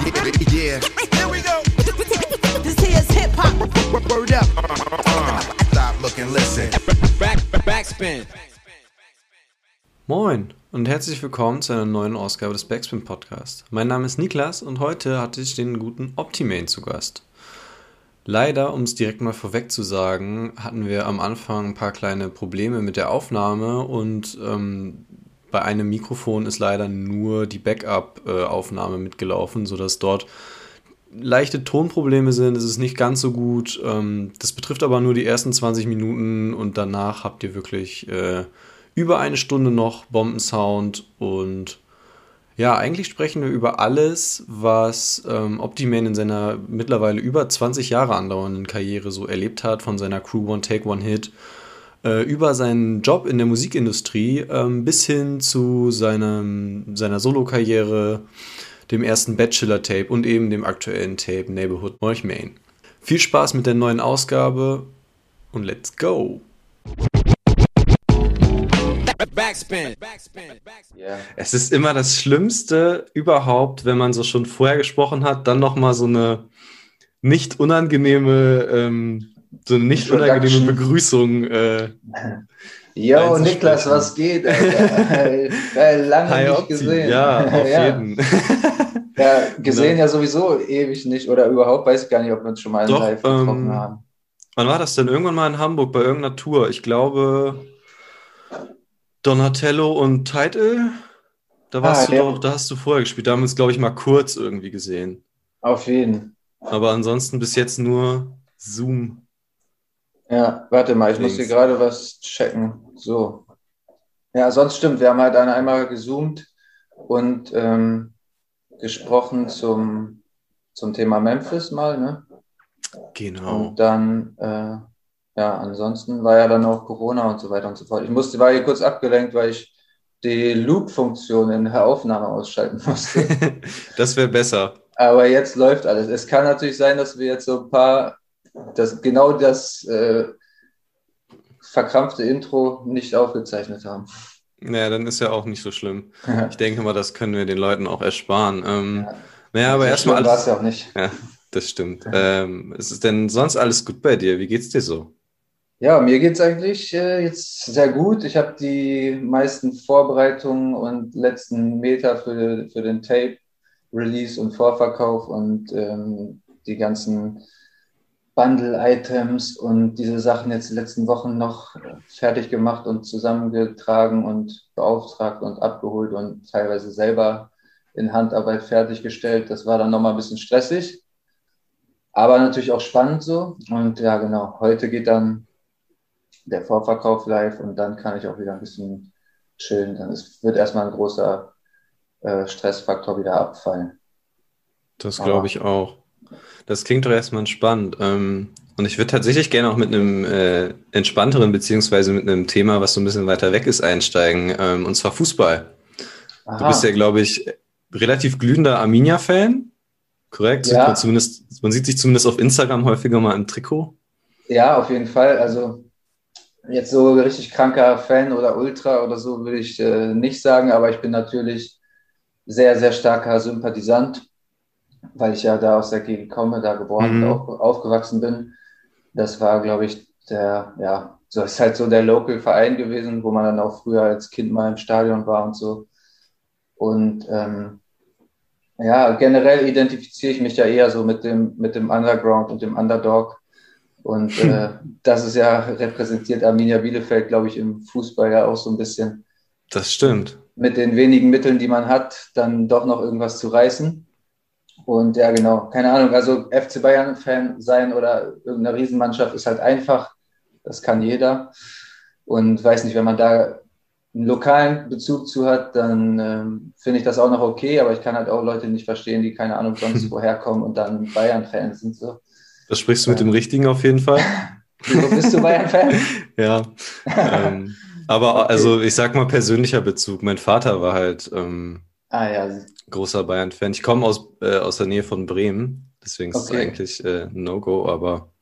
Yeah. Here we go. This here's hip hop. Word up. Stop, look and listen. Back, backspin. Moin und herzlich willkommen zu einer neuen Ausgabe des Backspin Podcast. Mein Name ist Niklas und heute hatte ich den guten Optimane zu Gast. Leider, um es direkt mal vorweg zu sagen, hatten wir am Anfang ein paar kleine Probleme mit der Aufnahme und ähm, bei einem Mikrofon ist leider nur die Backup-Aufnahme mitgelaufen, sodass dort leichte Tonprobleme sind. Es ist nicht ganz so gut. Ähm, das betrifft aber nur die ersten 20 Minuten und danach habt ihr wirklich äh, über eine Stunde noch Bombensound und ja, eigentlich sprechen wir über alles, was ähm, Optiman in seiner mittlerweile über 20 Jahre andauernden Karriere so erlebt hat, von seiner Crew One Take One Hit äh, über seinen Job in der Musikindustrie ähm, bis hin zu seinem, seiner Solokarriere, dem ersten Bachelor-Tape und eben dem aktuellen Tape Neighborhood Morch Main. Viel Spaß mit der neuen Ausgabe und let's go! Backspin. Yeah. Es ist immer das Schlimmste überhaupt, wenn man so schon vorher gesprochen hat, dann nochmal so eine nicht unangenehme ähm, so eine nicht unangenehme Begrüßung. Äh, Yo, Niklas, was geht? Lange Hi, nicht Opti. gesehen. Ja, auf ja. jeden. ja, gesehen ja. ja. sowieso ewig nicht oder überhaupt, weiß ich gar nicht, ob wir uns schon mal Doch, live getroffen ähm, haben. Wann war das denn? Irgendwann mal in Hamburg bei irgendeiner Tour. Ich glaube Donatello und Title. Da warst ah, du ja. doch, da hast du vorher gespielt. Da haben wir uns, glaube ich, mal kurz irgendwie gesehen. Auf jeden. Aber ansonsten bis jetzt nur Zoom. Ja, warte mal, ich Links. muss hier gerade was checken. So. Ja, sonst stimmt, wir haben halt einmal gezoomt und ähm, gesprochen zum, zum Thema Memphis mal, ne? Genau. Und dann, äh, ja, ansonsten war ja dann auch Corona und so weiter und so fort. Ich musste, war hier kurz abgelenkt, weil ich die Loop-Funktion in der Aufnahme ausschalten musste. das wäre besser. Aber jetzt läuft alles. Es kann natürlich sein, dass wir jetzt so ein paar das, genau das äh, verkrampfte Intro nicht aufgezeichnet haben. Naja, dann ist ja auch nicht so schlimm. Ich denke mal, das können wir den Leuten auch ersparen. Ähm, ja. Naja, aber erstmal alles. war es ja auch nicht. Ja, das stimmt. Ähm, ist es denn sonst alles gut bei dir? Wie geht's dir so? Ja, mir geht es eigentlich äh, jetzt sehr gut. Ich habe die meisten Vorbereitungen und letzten Meter für, für den Tape, Release und Vorverkauf und ähm, die ganzen Bundle-Items und diese Sachen jetzt die letzten Wochen noch fertig gemacht und zusammengetragen und beauftragt und abgeholt und teilweise selber in Handarbeit fertiggestellt. Das war dann nochmal ein bisschen stressig, aber natürlich auch spannend so. Und ja, genau, heute geht dann der Vorverkauf live und dann kann ich auch wieder ein bisschen chillen. Dann ist, wird erstmal ein großer äh, Stressfaktor wieder abfallen. Das glaube ich auch. Das klingt doch erstmal spannend. Ähm, und ich würde tatsächlich gerne auch mit einem äh, entspannteren, beziehungsweise mit einem Thema, was so ein bisschen weiter weg ist, einsteigen. Ähm, und zwar Fußball. Aha. Du bist ja, glaube ich, relativ glühender Arminia-Fan. Korrekt? Ja. Man, zumindest, man sieht sich zumindest auf Instagram häufiger mal im Trikot. Ja, auf jeden Fall. Also jetzt so richtig kranker Fan oder Ultra oder so würde ich äh, nicht sagen, aber ich bin natürlich sehr, sehr starker Sympathisant weil ich ja da aus der Gegend komme, da geboren mhm. und auf, aufgewachsen bin. Das war, glaube ich, der, ja, so ist halt so der Local Verein gewesen, wo man dann auch früher als Kind mal im Stadion war und so. Und ähm, ja, generell identifiziere ich mich ja eher so mit dem, mit dem Underground und dem Underdog. Und äh, das ist ja repräsentiert Arminia Bielefeld, glaube ich, im Fußball ja auch so ein bisschen. Das stimmt. Mit den wenigen Mitteln, die man hat, dann doch noch irgendwas zu reißen. Und ja, genau, keine Ahnung. Also FC Bayern-Fan sein oder irgendeine Riesenmannschaft ist halt einfach. Das kann jeder. Und weiß nicht, wenn man da einen lokalen Bezug zu hat, dann ähm, finde ich das auch noch okay. Aber ich kann halt auch Leute nicht verstehen, die keine Ahnung sonst woher kommen und dann Bayern-Fans sind. So. Das sprichst du mit dem Richtigen auf jeden Fall. Wieso bist du Bayern-Fan? ja. Ähm, aber okay. also ich sag mal persönlicher Bezug. Mein Vater war halt ähm, Ah ja. Großer Bayern-Fan. Ich komme aus, äh, aus der Nähe von Bremen, deswegen okay. ist es eigentlich äh, No-Go, aber.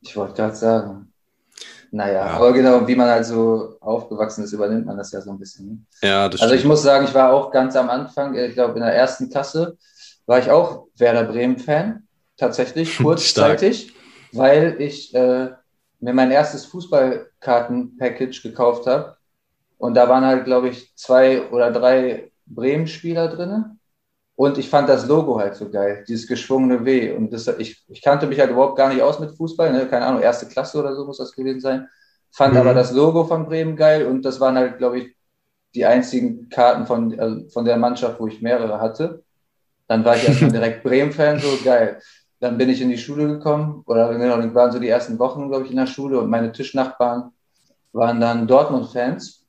Ich wollte gerade sagen. Naja, ja. aber genau, wie man halt so aufgewachsen ist, übernimmt man das ja so ein bisschen. Ne? Ja, das Also ich muss sagen, ich war auch ganz am Anfang, ich glaube in der ersten Klasse, war ich auch Werder Bremen-Fan, tatsächlich, kurzzeitig, weil ich äh, mir mein erstes Fußballkarten-Package gekauft habe. Und da waren halt, glaube ich, zwei oder drei Bremen-Spieler drin. Und ich fand das Logo halt so geil, dieses geschwungene W. Und das, ich, ich kannte mich halt überhaupt gar nicht aus mit Fußball, ne? keine Ahnung, erste Klasse oder so muss das gewesen sein. Fand mhm. aber das Logo von Bremen geil und das waren halt, glaube ich, die einzigen Karten von, also von der Mannschaft, wo ich mehrere hatte. Dann war ich erstmal direkt Bremen-Fan, so geil. Dann bin ich in die Schule gekommen, oder genau, waren so die ersten Wochen, glaube ich, in der Schule und meine Tischnachbarn waren dann Dortmund-Fans.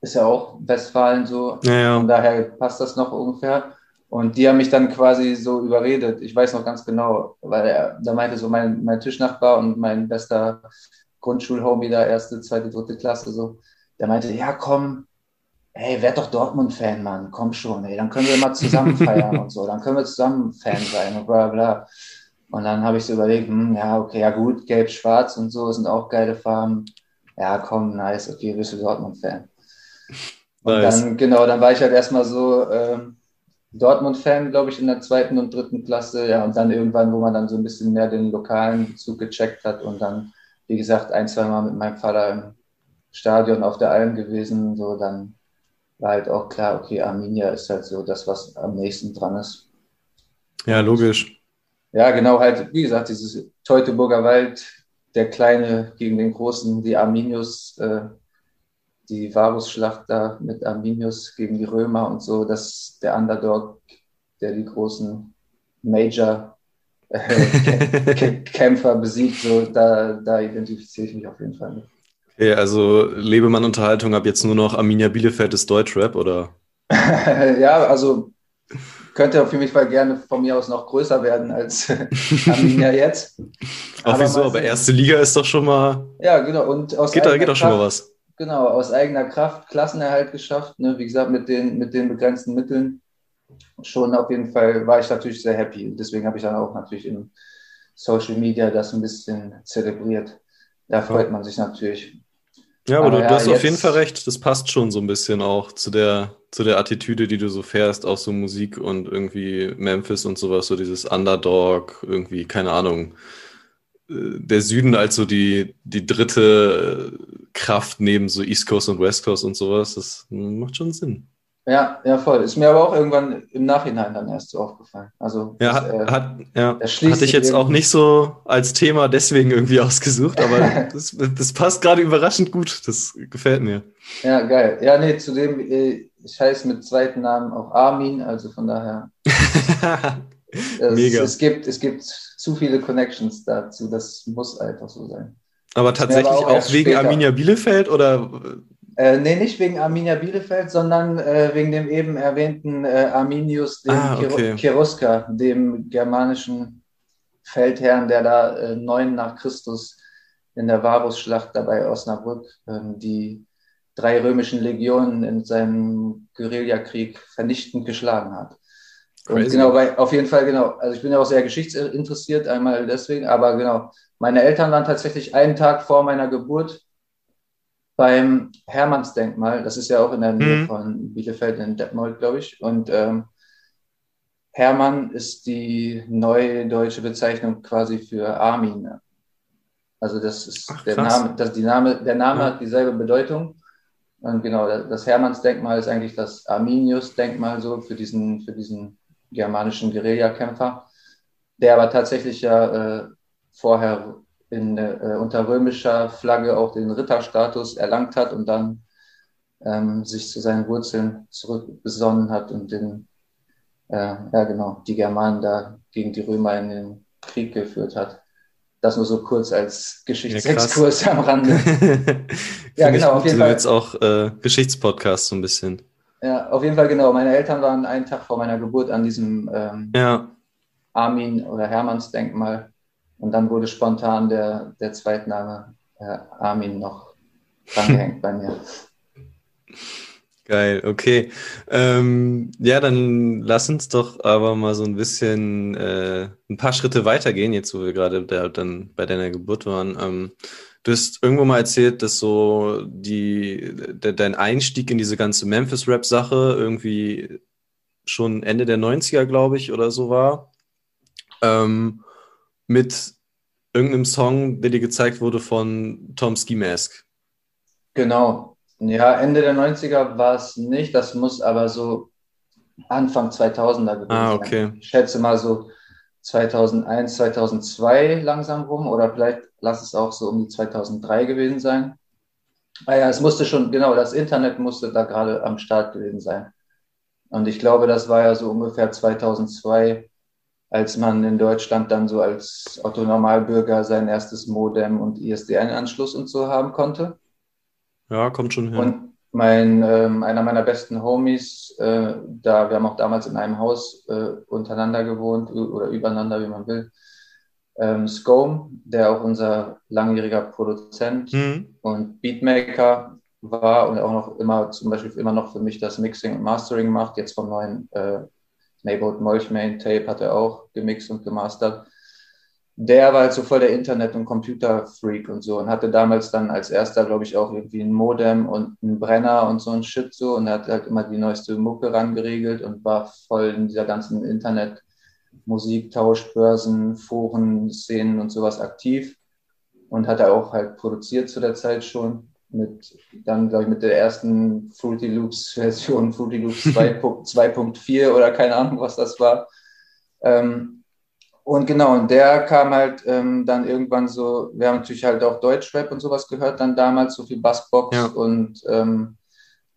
Ist ja auch Westfalen so. Ja, ja. Von daher passt das noch ungefähr. Und die haben mich dann quasi so überredet. Ich weiß noch ganz genau, weil er, da meinte so mein, mein Tischnachbar und mein bester Grundschulhomie da, erste, zweite, dritte Klasse, so, der meinte, ja komm, hey, werd doch Dortmund-Fan, Mann, komm schon, ey, dann können wir mal zusammen feiern und so, dann können wir zusammen Fan sein und bla bla. Und dann habe ich so überlegt, hm, ja, okay, ja gut, gelb, schwarz und so sind auch geile Farben. Ja, komm, nice, okay, bist du Dortmund-Fan. Und nice. dann, genau, dann war ich halt erstmal so ähm, Dortmund-Fan, glaube ich, in der zweiten und dritten Klasse. Ja, und dann irgendwann, wo man dann so ein bisschen mehr den lokalen Bezug gecheckt hat und dann, wie gesagt, ein, zwei Mal mit meinem Vater im Stadion auf der Alm gewesen, so dann war halt auch klar, okay, Arminia ist halt so das, was am nächsten dran ist. Ja, logisch. Ja, genau, halt, wie gesagt, dieses Teutoburger Wald, der Kleine gegen den Großen, die Arminius, äh, die Varusschlacht da mit Arminius gegen die Römer und so, dass der Underdog, der die großen Major äh, Kämpfer besiegt, so, da, da identifiziere ich mich auf jeden Fall mit. Okay, also Lebemann Unterhaltung ab jetzt nur noch Arminia Bielefeld ist Deutschrap, oder? ja, also könnte auf jeden Fall gerne von mir aus noch größer werden als Arminia jetzt. Auch wieso, aber erste Liga ist doch schon mal. Ja, genau. Und aus geht da geht doch schon mal was. Genau, aus eigener Kraft Klassenerhalt geschafft. Ne? Wie gesagt, mit den, mit den begrenzten Mitteln. Schon auf jeden Fall war ich natürlich sehr happy. Deswegen habe ich dann auch natürlich in Social Media das ein bisschen zelebriert. Da freut man sich natürlich. Ja, aber, aber du, ja, hast auf jeden Fall recht. Das passt schon so ein bisschen auch zu der, zu der Attitüde, die du so fährst, auch so Musik und irgendwie Memphis und sowas, so dieses Underdog, irgendwie, keine Ahnung. Äh, der Süden als so die, die dritte Kraft neben so East Coast und West Coast und sowas, das macht schon Sinn. Ja, ja, voll. Ist mir aber auch irgendwann im Nachhinein dann erst so aufgefallen. Also, ja, das, äh, hat, ja. hatte ich jetzt auch nicht so als Thema deswegen irgendwie ausgesucht, aber das, das passt gerade überraschend gut. Das gefällt mir. Ja, geil. Ja, nee, zudem, äh, ich heiße mit zweiten Namen auch Armin, also von daher. es, Mega. Es gibt, es gibt zu viele Connections dazu, das muss einfach so sein. Aber tatsächlich aber auch, auch wegen später. Arminia Bielefeld oder äh, nee, nicht wegen Arminia Bielefeld, sondern äh, wegen dem eben erwähnten äh, Arminius dem ah, okay. Cherusker, dem germanischen Feldherrn, der da äh, neun nach Christus in der Varusschlacht dabei Osnabrück ähm, die drei römischen Legionen in seinem Guerillakrieg vernichtend geschlagen hat. Und genau, bei, auf jeden Fall, genau. Also ich bin ja auch sehr geschichtsinteressiert, einmal deswegen, aber genau. Meine Eltern waren tatsächlich einen Tag vor meiner Geburt beim Hermannsdenkmal. Das ist ja auch in der Nähe mhm. von Bielefeld in Detmold, glaube ich. Und ähm, Hermann ist die neue deutsche Bezeichnung quasi für Armin. Also das ist Ach, der Name, das, die Name, der Name ja. hat dieselbe Bedeutung. Und genau, das Hermannsdenkmal ist eigentlich das Arminius-Denkmal so für diesen, für diesen germanischen Guerillakämpfer, der aber tatsächlich ja äh, vorher in, äh, unter römischer Flagge auch den Ritterstatus erlangt hat und dann ähm, sich zu seinen Wurzeln zurückbesonnen hat und den, äh, ja genau, die Germanen da gegen die Römer in den Krieg geführt hat. Das nur so kurz als Geschichtsexkurs ja, am Rande. ja, genau, auf jeden Fall. jetzt auch äh, Geschichtspodcast so ein bisschen. Ja, auf jeden Fall genau. Meine Eltern waren einen Tag vor meiner Geburt an diesem ähm, ja. Armin- oder Hermannsdenkmal und dann wurde spontan der, der Zweitname äh, Armin noch drangehängt bei mir. Geil, okay. Ähm, ja, dann lass uns doch aber mal so ein bisschen äh, ein paar Schritte weitergehen, jetzt wo wir gerade da, dann bei deiner Geburt waren. Ähm, du hast irgendwo mal erzählt, dass so die, de, dein Einstieg in diese ganze Memphis-Rap-Sache irgendwie schon Ende der 90er, glaube ich, oder so war. Ähm, mit irgendeinem Song, der dir gezeigt wurde von Tom Ski Mask. Genau. Ja, Ende der 90er war es nicht. Das muss aber so Anfang 2000er gewesen ah, okay. sein. Ich schätze mal so 2001, 2002 langsam rum oder vielleicht lass es auch so um die 2003 gewesen sein. Ah ja, es musste schon, genau, das Internet musste da gerade am Start gewesen sein. Und ich glaube, das war ja so ungefähr 2002, als man in Deutschland dann so als Otto Normalbürger sein erstes Modem und ISDN-Anschluss und so haben konnte. Ja, kommt schon hin. Und mein, ähm, einer meiner besten Homies, äh, da wir haben auch damals in einem Haus äh, untereinander gewohnt oder übereinander, wie man will, ähm, Scome, der auch unser langjähriger Produzent mhm. und Beatmaker war und auch noch immer, zum Beispiel immer noch für mich das Mixing und Mastering macht, jetzt vom neuen äh, Neighborhood Molchmain Tape hat er auch gemixt und gemastert der war halt so voll der Internet- und Computerfreak und so und hatte damals dann als erster, glaube ich, auch irgendwie ein Modem und einen Brenner und so ein Shit so und hat halt immer die neueste Mucke rangeregelt und war voll in dieser ganzen Internet- Musik, Tauschbörsen, Foren, Szenen und sowas aktiv und hat er auch halt produziert zu der Zeit schon mit dann glaube ich mit der ersten Fruity Loops Version Fruity Loops 2.4 oder keine Ahnung was das war. Ähm, und genau, und der kam halt ähm, dann irgendwann so, wir haben natürlich halt auch Deutschrap und sowas gehört dann damals, so viel Bassbox ja. und ähm,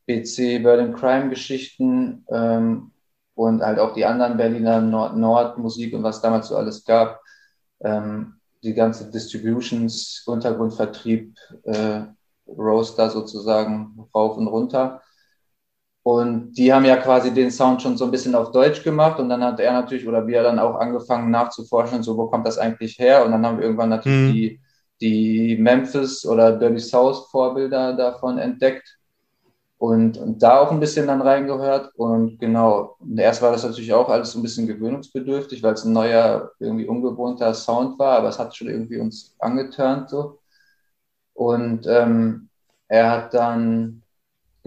BC, Berlin Crime Geschichten ähm, und halt auch die anderen Berliner Nord-Nord-Musik und was damals so alles gab. Ähm, die ganze Distributions, Untergrundvertrieb, äh, Roaster sozusagen rauf und runter. Und die haben ja quasi den Sound schon so ein bisschen auf Deutsch gemacht und dann hat er natürlich oder wir dann auch angefangen nachzuforschen, so wo kommt das eigentlich her? Und dann haben wir irgendwann natürlich mhm. die, die Memphis oder Dirty South Vorbilder davon entdeckt und, und da auch ein bisschen dann reingehört. Und genau, und erst war das natürlich auch alles so ein bisschen gewöhnungsbedürftig, weil es ein neuer, irgendwie ungewohnter Sound war, aber es hat schon irgendwie uns angeturnt so. Und ähm, er hat dann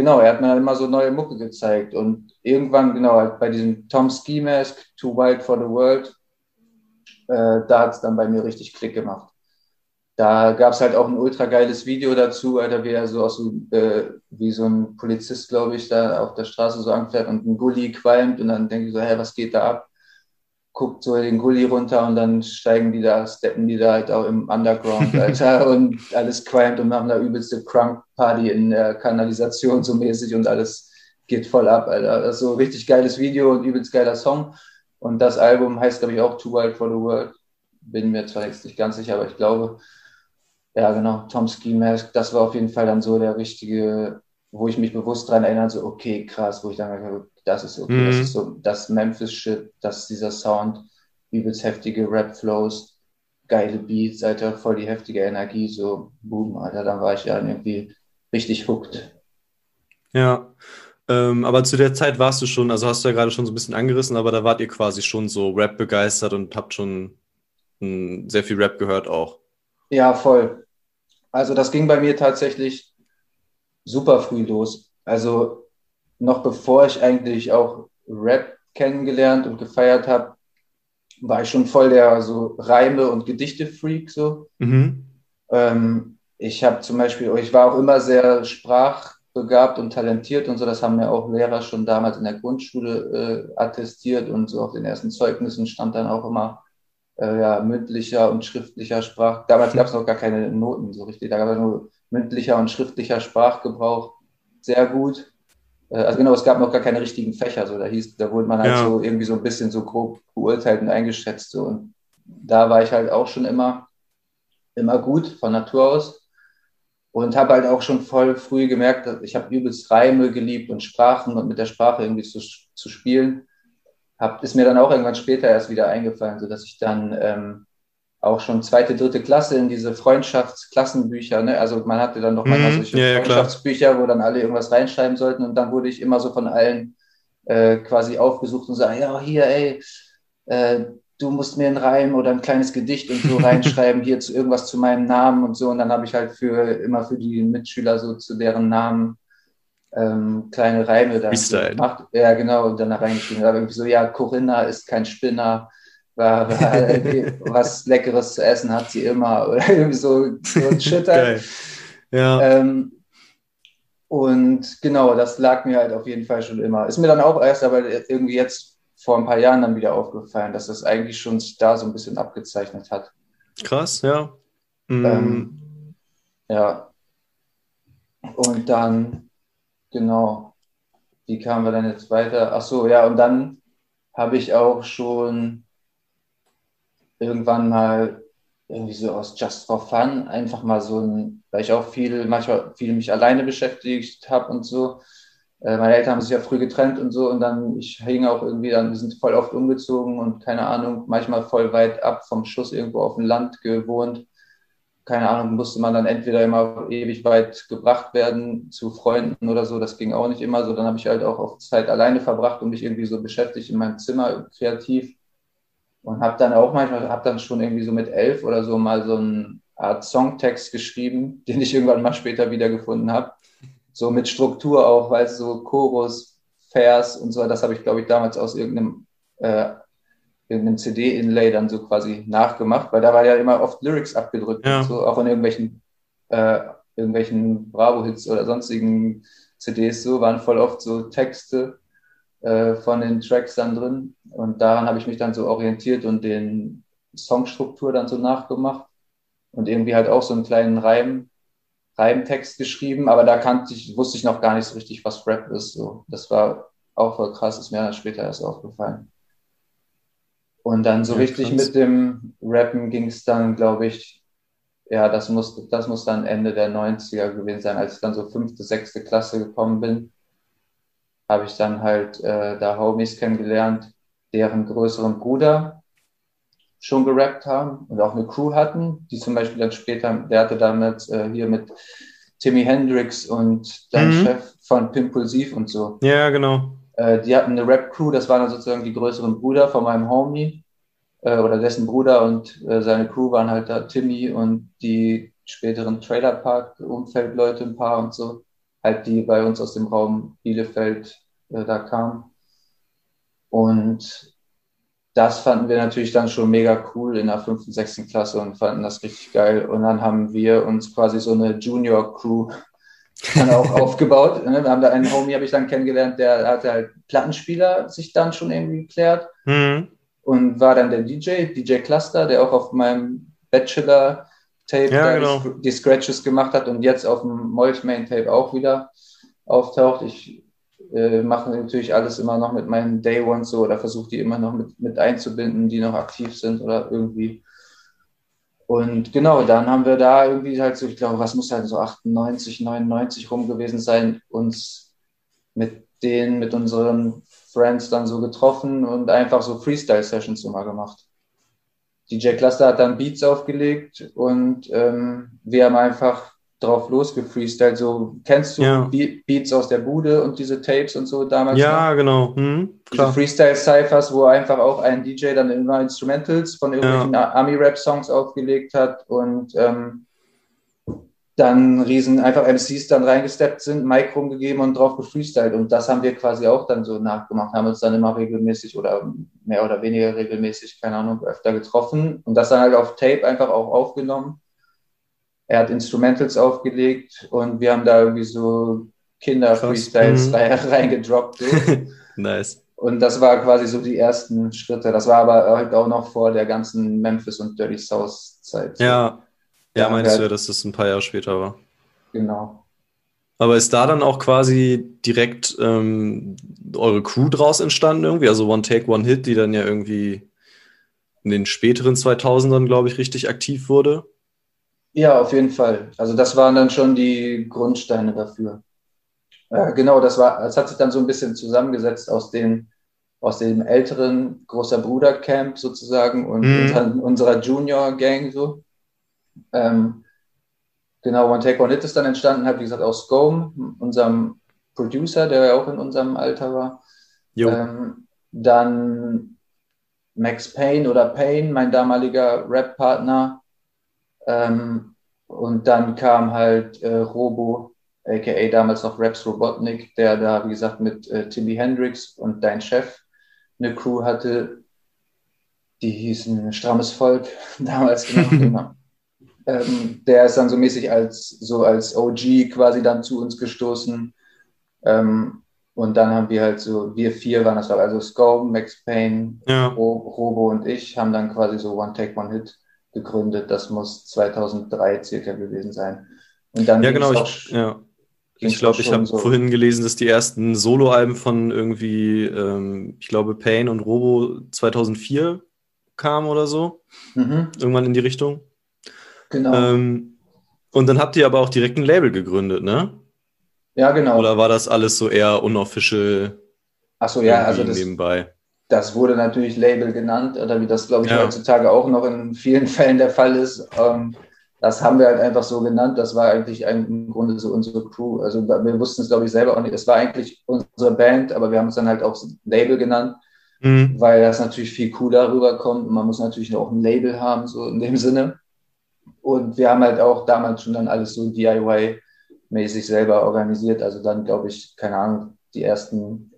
genau, er hat mir immer so neue Mucke gezeigt. Und irgendwann, genau, halt bei diesem Tom Ski Mask, Too Wild for the World, äh, da hat es dann bei mir richtig Klick gemacht. Da gab es halt auch ein ultra geiles Video dazu, Alter, wie er so aus äh, wie so ein Polizist, glaube ich, da auf der Straße so anfährt und ein Gully qualmt und dann denke ich so, hä, was geht da ab? Guckt so den Gully runter und dann steigen die da, steppen die da halt auch im Underground, Alter, und alles qualmt und machen da übelste Crunk-Party in der Kanalisation so mäßig und alles geht voll ab, Alter. Das ist so ein richtig geiles Video und übelst geiler Song. Und das Album heißt, glaube ich, auch Too Wild for the World. Bin mir zwar jetzt nicht ganz sicher, aber ich glaube, ja, genau, Tom Ski Mask, das war auf jeden Fall dann so der richtige, wo ich mich bewusst dran erinnere, so, okay, krass, wo ich dann das ist okay, mhm. das ist so das Memphis-Shit, das ist dieser Sound, übelst heftige Rap-Flows, geile Beats, Alter, voll die heftige Energie, so boom, Alter, dann war ich ja irgendwie richtig hooked. Ja, ähm, aber zu der Zeit warst du schon, also hast du ja gerade schon so ein bisschen angerissen, aber da wart ihr quasi schon so Rap begeistert und habt schon m, hm, sehr viel Rap gehört auch. Ja, voll. Also das ging bei mir tatsächlich super früh los. Also noch bevor ich eigentlich auch Rap kennengelernt und gefeiert habe, war ich schon voll der so Reime- und Gedichte-Freak so. Mhm. Ähm, ich habe zum Beispiel, ich war auch immer sehr sprachbegabt und talentiert und so. Das haben mir auch Lehrer schon damals in der Grundschule äh, attestiert und so auf den ersten Zeugnissen stand dann auch immer äh, ja, mündlicher und schriftlicher Sprach. Damals gab es noch gar keine Noten so richtig. Da gab es nur mündlicher und schriftlicher Sprachgebrauch. Sehr gut. Äh, also genau, es gab noch gar keine richtigen Fächer, so da hieß, da wurde man halt ja. so irgendwie so ein bisschen so grob beurteilt und eingeschätzt. So. Und da war ich halt auch schon immer, immer gut von Natur aus und habe halt auch schon voll früh gemerkt, dass ich habe übelst Reime geliebt und Sprachen und mit der Sprache irgendwie zu, zu spielen. Hab, ist mir dann auch irgendwann später erst wieder eingefallen, so dass ich dann ähm, auch schon zweite, dritte Klasse in diese Freundschaftsklassenbücher. Ne? Also man hatte dann noch mal mhm, solche ja, Freundschaftsbücher, wo dann alle irgendwas reinschreiben sollten und dann wurde ich immer so von allen äh, quasi aufgesucht und sagen, ja, hier, ey, äh, du musst mir einen Reim oder ein kleines Gedicht und so reinschreiben, hier zu irgendwas zu meinem Namen und so. Und dann habe ich halt für immer für die Mitschüler so zu deren Namen ähm, kleine Reime da gemacht. Ja, genau, und dann da reingeschrieben. Aber irgendwie so, ja, Corinna ist kein Spinner, war, was Leckeres zu essen hat sie immer. Oder irgendwie so, so ein Shit. Ja. Ähm, und genau, das lag mir halt auf jeden Fall schon immer. Ist mir dann auch erst aber irgendwie jetzt vor ein paar Jahren dann wieder aufgefallen, dass das eigentlich schon sich da so ein bisschen abgezeichnet hat. Krass, ja. Mhm. Ähm, ja. Und dann, genau, wie kamen wir denn jetzt weiter? Ach so, ja, und dann habe ich auch schon irgendwann mal irgendwie so aus Just for Fun einfach mal so ein, weil ich auch viel, manchmal viel mich alleine beschäftigt habe und so. Äh, meine Eltern haben sich ja früh getrennt und so und dann, ich hing auch irgendwie, dann, wir sind voll oft umgezogen und keine Ahnung, manchmal voll weit ab vom Schuss irgendwo auf dem Land gewohnt. Keine Ahnung, musste man dann entweder immer ewig weit gebracht werden zu Freunden oder so, das ging auch nicht immer so. Dann habe ich halt auch oft Zeit alleine verbracht und mich irgendwie so beschäftigt in meinem Zimmer kreativ und habe dann auch manchmal, habe dann schon irgendwie so mit elf oder so mal so eine Art Songtext geschrieben, den ich irgendwann mal später wiedergefunden habe. So mit Struktur auch, weil so Chorus, Vers und so, das habe ich, glaube ich, damals aus irgendeinem, äh, irgendeinem CD-Inlay dann so quasi nachgemacht, weil da war ja immer oft Lyrics abgedrückt, Ja. so, auch in irgendwelchen, äh, irgendwelchen Bravo-Hits oder sonstigen CDs so, waren voll oft so Texte äh, von den Tracks dann drin. Und daran habe ich mich dann so orientiert und den Songstruktur dann so nachgemacht. Und irgendwie halt auch so einen kleinen Reim, Reimtext geschrieben, aber da kannte ich, wusste ich noch gar nicht so richtig, was Rap ist. So. Das war auch voll krass, ist mir dann später erst aufgefallen. Und dann so Ja, richtig krass. mit dem Rappen ging es dann, glaube ich, ja, das muss, das muss dann Ende der 90er gewesen sein, als ich dann so fünfte, sechste Klasse gekommen bin habe ich dann halt äh, da Homies kennengelernt, deren größeren Bruder schon gerappt haben und auch eine Crew hatten, die zum Beispiel dann später, der hatte damit äh, hier mit Timmy Hendrix und dein Mhm. Chef von Pimpulsiv und so. Ja, genau. Äh, die hatten eine Rap-Crew, das waren dann sozusagen die größeren Brüder von meinem Homie äh, oder dessen Bruder und äh, seine Crew waren halt da Timmy und die späteren Trailer Park Umfeldleute ein paar und so, halt die bei uns aus dem Raum Bielefeld äh, da kamen. Und das fanden wir natürlich dann schon mega cool in der fünften, sechsten Klasse und fanden das richtig geil. Und dann haben wir uns quasi so eine Junior-Crew dann auch aufgebaut. ne? Wir haben da einen Homie, habe ich dann kennengelernt, der hatte halt Plattenspieler sich dann schon irgendwie geklärt Mhm. und war dann der DJ, DJ Cluster, der auch auf meinem Bachelor-Tape Ja, da genau. die, Scratches gemacht hat und jetzt auf dem Moltmain-Tape auch wieder auftaucht. Ich äh, mache natürlich alles immer noch mit meinen Day Ones so oder versuche die immer noch mit, mit einzubinden, die noch aktiv sind oder irgendwie. Und genau, dann haben wir da irgendwie halt so, ich glaube, was muss halt so 98, 99 rum gewesen sein, uns mit denen, mit unseren Friends dann so getroffen und einfach so Freestyle-Sessions immer gemacht. DJ Cluster hat dann Beats aufgelegt und ähm, wir haben einfach drauf losgefreestylt. So, kennst du Ja. Be Beats aus der Bude und diese Tapes und so damals? noch? Ja, genau. Mhm. diese. Freestyle-Cyphers, wo einfach auch ein DJ dann immer Instrumentals von irgendwelchen Army-Rap-Songs aufgelegt hat und ähm, dann riesen einfach MCs dann reingesteppt sind, Mic rumgegeben und drauf gefreestylt. Und das haben wir quasi auch dann so nachgemacht, haben uns dann immer regelmäßig oder mehr oder weniger regelmäßig, keine Ahnung, öfter getroffen und das dann halt auf Tape einfach auch aufgenommen. Er hat Instrumentals aufgelegt und wir haben da irgendwie so Kinder-Freestyles Mhm. rein- reingedroppt. So. Nice. Und das war quasi so die ersten Schritte. Das war aber halt auch noch vor der ganzen Memphis und Dirty South Zeit. Ja. Ja, Ja, meinst du ja, dass das ein paar Jahre später war. Genau. Aber ist da dann auch quasi direkt ähm, eure Crew draus entstanden irgendwie? Also One Take, One Hit, die dann ja irgendwie in den späteren 2000ern, glaube ich, richtig aktiv wurde? Ja, auf jeden Fall. Also das waren dann schon die Grundsteine dafür. Äh, genau, das war, das hat sich dann so ein bisschen zusammengesetzt aus den, aus dem älteren großer Bruder Camp sozusagen und Mhm. unserer, Junior Gang so. Ähm, genau, One Take One Hit ist dann entstanden, halt wie gesagt aus Scome, unserem Producer, der ja auch in unserem Alter war. Ähm, dann Max Payne oder Payne, mein damaliger Rap-Partner. Ähm, und dann kam halt äh, Robo, aka damals noch Raps Robotnik, der da, wie gesagt, mit äh, Timmy Hendrix und Dein Chef eine Crew hatte, die hießen Strammes Volk, damals genau. genau. Ähm, der ist dann so mäßig als, so als OG quasi dann zu uns gestoßen. Ähm, und dann haben wir halt so, wir vier waren das, also Scone, Max Payne, ja. Robo und ich haben dann quasi so One Take, One Hit gegründet. Das muss 2003 circa gewesen sein. Und dann ja, genau. Ich, ja. ich glaube, ich habe so vorhin gelesen, dass die ersten Soloalben von irgendwie, ähm, ich glaube, Payne und Robo 2004 kamen oder so. Mhm. Irgendwann in die Richtung. Genau. Ähm, und dann habt ihr aber auch direkt ein Label gegründet, ne? Ja, genau. Oder war das alles so eher unofficial? Achso, ja, also das, nebenbei? Das wurde natürlich Label genannt, oder wie das, glaube ich, ja. heutzutage auch noch in vielen Fällen der Fall ist. Ähm, das haben wir halt einfach so genannt. Das war eigentlich im Grunde so unsere Crew. Also wir wussten es, glaube ich, selber auch nicht. Es war eigentlich unsere Band, aber wir haben es dann halt auch Label genannt, mhm. weil das natürlich viel cooler rüberkommt. Und man muss natürlich auch ein Label haben, so in dem Sinne. Und wir haben halt auch damals schon dann alles so DIY-mäßig selber organisiert. Also dann, glaube ich, keine Ahnung, die ersten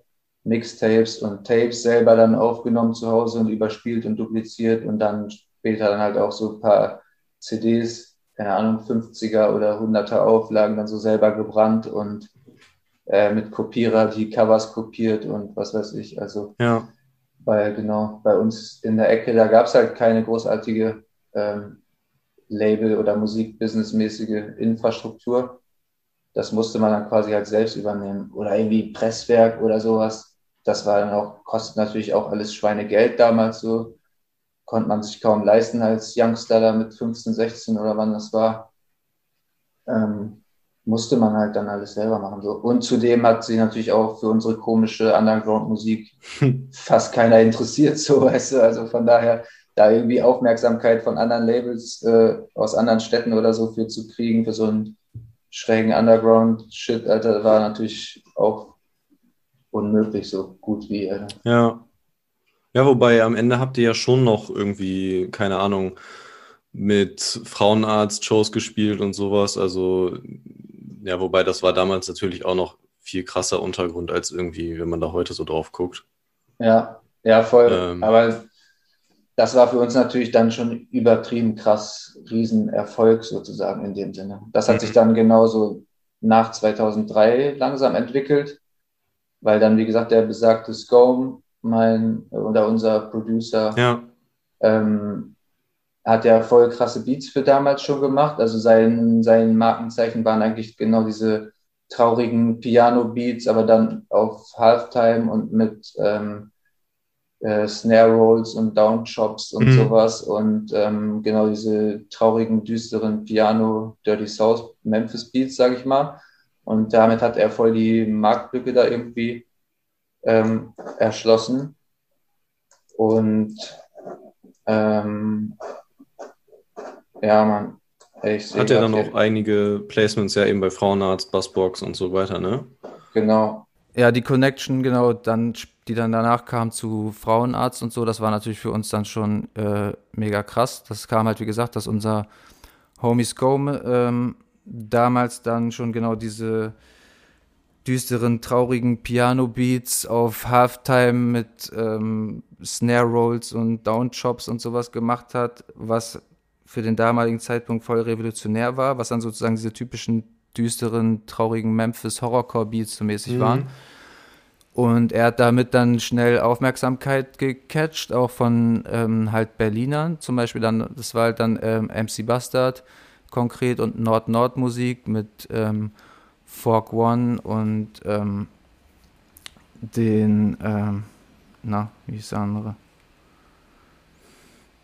Mixtapes und Tapes selber dann aufgenommen zu Hause und überspielt und dupliziert und dann später dann halt auch so ein paar CDs, keine Ahnung, 50er oder 100er Auflagen dann so selber gebrannt und äh, mit Kopierer die Covers kopiert und was weiß ich. Also, ja. weil genau bei uns in der Ecke, da gab es halt keine großartige ähm, Label- oder Musikbusinessmäßige Infrastruktur. Das musste man dann quasi halt selbst übernehmen. Oder irgendwie Presswerk oder sowas das war dann auch, kostet natürlich auch alles Schweinegeld damals so. Konnte man sich kaum leisten als Youngster da mit 15, 16 oder wann das war. Ähm, musste man halt dann alles selber machen. So. Und zudem hat sich natürlich auch für unsere komische Underground-Musik fast keiner interessiert, so weißt du. Also von daher, da irgendwie Aufmerksamkeit von anderen Labels äh, aus anderen Städten oder so für zu kriegen, für so einen schrägen Underground-Shit, Alter, war natürlich auch unmöglich, so gut wie er. Ja. Ja, wobei am Ende habt ihr ja schon noch irgendwie, keine Ahnung, mit Frauenarzt-Shows gespielt und sowas. Also, ja, wobei das war damals natürlich auch noch viel krasser Untergrund als irgendwie, wenn man da heute so drauf guckt. Ja, ja, voll. Ähm, Aber das war für uns natürlich dann schon übertrieben krass, Riesenerfolg sozusagen in dem Sinne. Das hat sich mhm. dann genauso nach 2003 langsam entwickelt weil dann, wie gesagt, der besagte Scone, mein oder unser Producer, ja. ähm, hat ja voll krasse Beats für damals schon gemacht. Also sein, sein Markenzeichen waren eigentlich genau diese traurigen Piano-Beats, aber dann auf Halftime und mit ähm, äh, Snare Rolls und Downchops und mhm. sowas und ähm, genau diese traurigen, düsteren Piano, Dirty South, Memphis Beats, sag ich mal. Und damit hat er voll die Marktlücke da irgendwie ähm, erschlossen. Und ähm, ja, man. Ich Hat er dann auch einige Placements ja eben bei Frauenarzt, Bassbox und so weiter, ne? Genau. Ja, die Connection, genau, dann, die dann danach kam zu Frauenarzt und so, das war natürlich für uns dann schon äh, mega krass. Das kam halt, wie gesagt, dass unser Homie Scome ähm, damals dann schon genau diese düsteren, traurigen Piano-Beats auf Halftime mit ähm, Snare Rolls und Downchops und sowas gemacht hat, was für den damaligen Zeitpunkt voll revolutionär war, was dann sozusagen diese typischen düsteren, traurigen Memphis Horrorcore-Beats so mäßig mhm. waren. Und er hat damit dann schnell Aufmerksamkeit gecatcht, auch von ähm, halt Berlinern. Zum Beispiel dann, das war halt dann ähm, MC Bastard, konkret und Nord-Nord-Musik mit ähm, Fork One und ähm, den, ähm, na, wie ist der andere?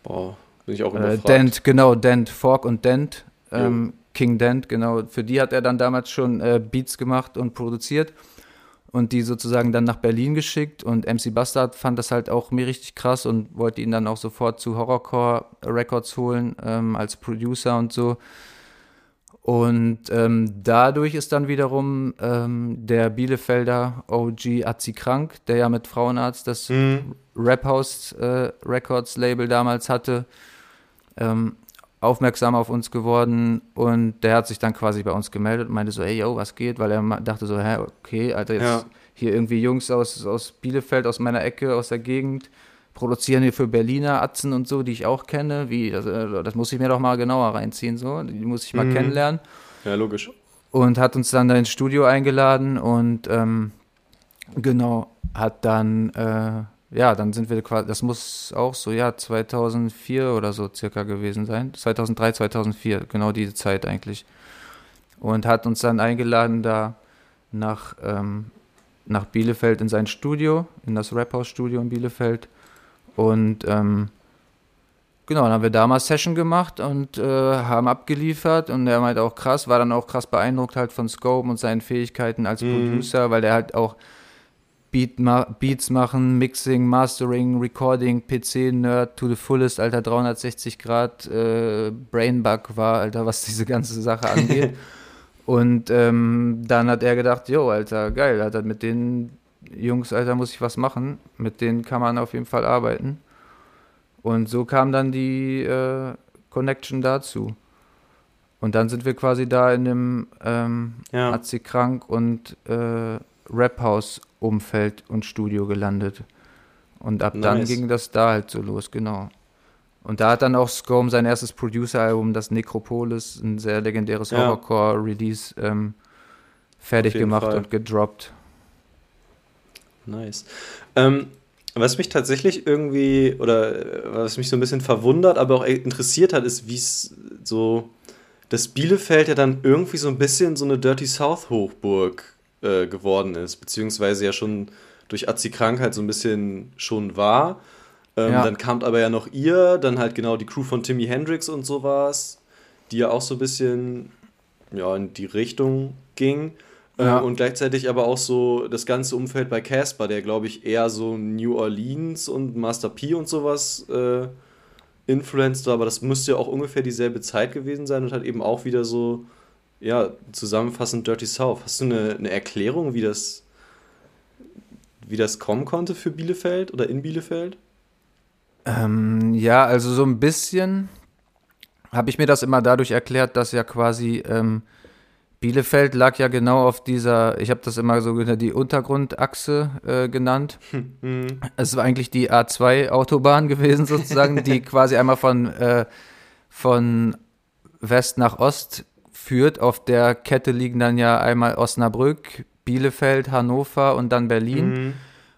Boah, bin ich auch äh, Dent, genau, Dent, Fork und Dent, ähm, King Dent, genau. Für die hat er dann damals schon äh, Beats gemacht und produziert und die sozusagen dann nach Berlin geschickt und MC Bastard fand das halt auch mir richtig krass und wollte ihn dann auch sofort zu Horrorcore Records holen ähm, als Producer und so. Und ähm, dadurch ist dann wiederum ähm, der Bielefelder OG Azi Krank, der ja mit Frauenarzt das mhm. Rap House äh, Records Label damals hatte, ähm, aufmerksam auf uns geworden und der hat sich dann quasi bei uns gemeldet und meinte so, ey, yo, was geht? Weil er dachte so, hä, okay, Alter, jetzt ja. hier irgendwie Jungs aus, aus Bielefeld, aus meiner Ecke, aus der Gegend, produzieren hier für Berliner Atzen und so, die ich auch kenne. Wie, das, äh, das muss ich mir doch mal genauer reinziehen, so, die muss ich mal mhm. kennenlernen. Ja, logisch. Und hat uns dann da ins Studio eingeladen und ähm, genau, hat dann äh, ja, dann sind wir quasi, das muss auch so, ja, 2004 oder so circa gewesen sein. 2003, 2004, genau diese Zeit eigentlich. Und hat uns dann eingeladen da nach, ähm, nach Bielefeld in sein Studio, in das Rap-House-Studio in Bielefeld. Und ähm, genau, dann haben wir da mal Session gemacht und äh, haben abgeliefert. Und er meinte auch krass, war dann auch krass beeindruckt halt von Scope und seinen Fähigkeiten als mhm. Producer, weil der halt auch Beat ma Beats machen, Mixing, Mastering, Recording, PC-Nerd to the fullest, Alter, 360 Grad äh, Brainbug war, Alter, was diese ganze Sache angeht. Und ähm, dann hat er gedacht, jo, Alter, geil, Alter, mit den Jungs, Alter, muss ich was machen. Mit denen kann man auf jeden Fall arbeiten. Und so kam dann die äh, Connection dazu. Und dann sind wir quasi da in dem ähm, ja. Azi krank und äh, Rap House Umfeld und Studio gelandet. Und ab nice. dann ging das da halt so los, genau. Und da hat dann auch Scome sein erstes Producer-Album, das Necropolis, ein sehr legendäres ja. Horrorcore-Release, ähm, fertig gemacht Fall. und gedroppt. Nice. Ähm, was mich tatsächlich irgendwie, oder äh, was mich so ein bisschen verwundert, aber auch interessiert hat, ist, wie es so, dass Bielefeld ja dann irgendwie so ein bisschen so eine Dirty South Hochburg äh, geworden ist, beziehungsweise ja schon durch Azi-Krankheit so ein bisschen schon war. Ähm, ja. Dann kam aber ja noch ihr, dann halt genau die Crew von Timmy Hendrix und sowas, die ja auch so ein bisschen ja, in die Richtung ging. Ähm, ja. und gleichzeitig aber auch so das ganze Umfeld bei Casper, der glaube ich eher so New Orleans und Master P und sowas äh, influenced war, aber das müsste ja auch ungefähr dieselbe Zeit gewesen sein und halt eben auch wieder so ja, zusammenfassend Dirty South. Hast du eine, eine Erklärung, wie das, wie das kommen konnte für Bielefeld oder in Bielefeld? Ähm, ja, also so ein bisschen habe ich mir das immer dadurch erklärt, dass ja quasi ähm, Bielefeld lag ja genau auf dieser, ich habe das immer so die Untergrundachse äh, genannt. Mhm. Es war eigentlich die A2-Autobahn gewesen sozusagen, die quasi einmal von, äh, von West nach Ost führt. Auf der Kette liegen dann ja einmal Osnabrück, Bielefeld, Hannover und dann Berlin. Mhm.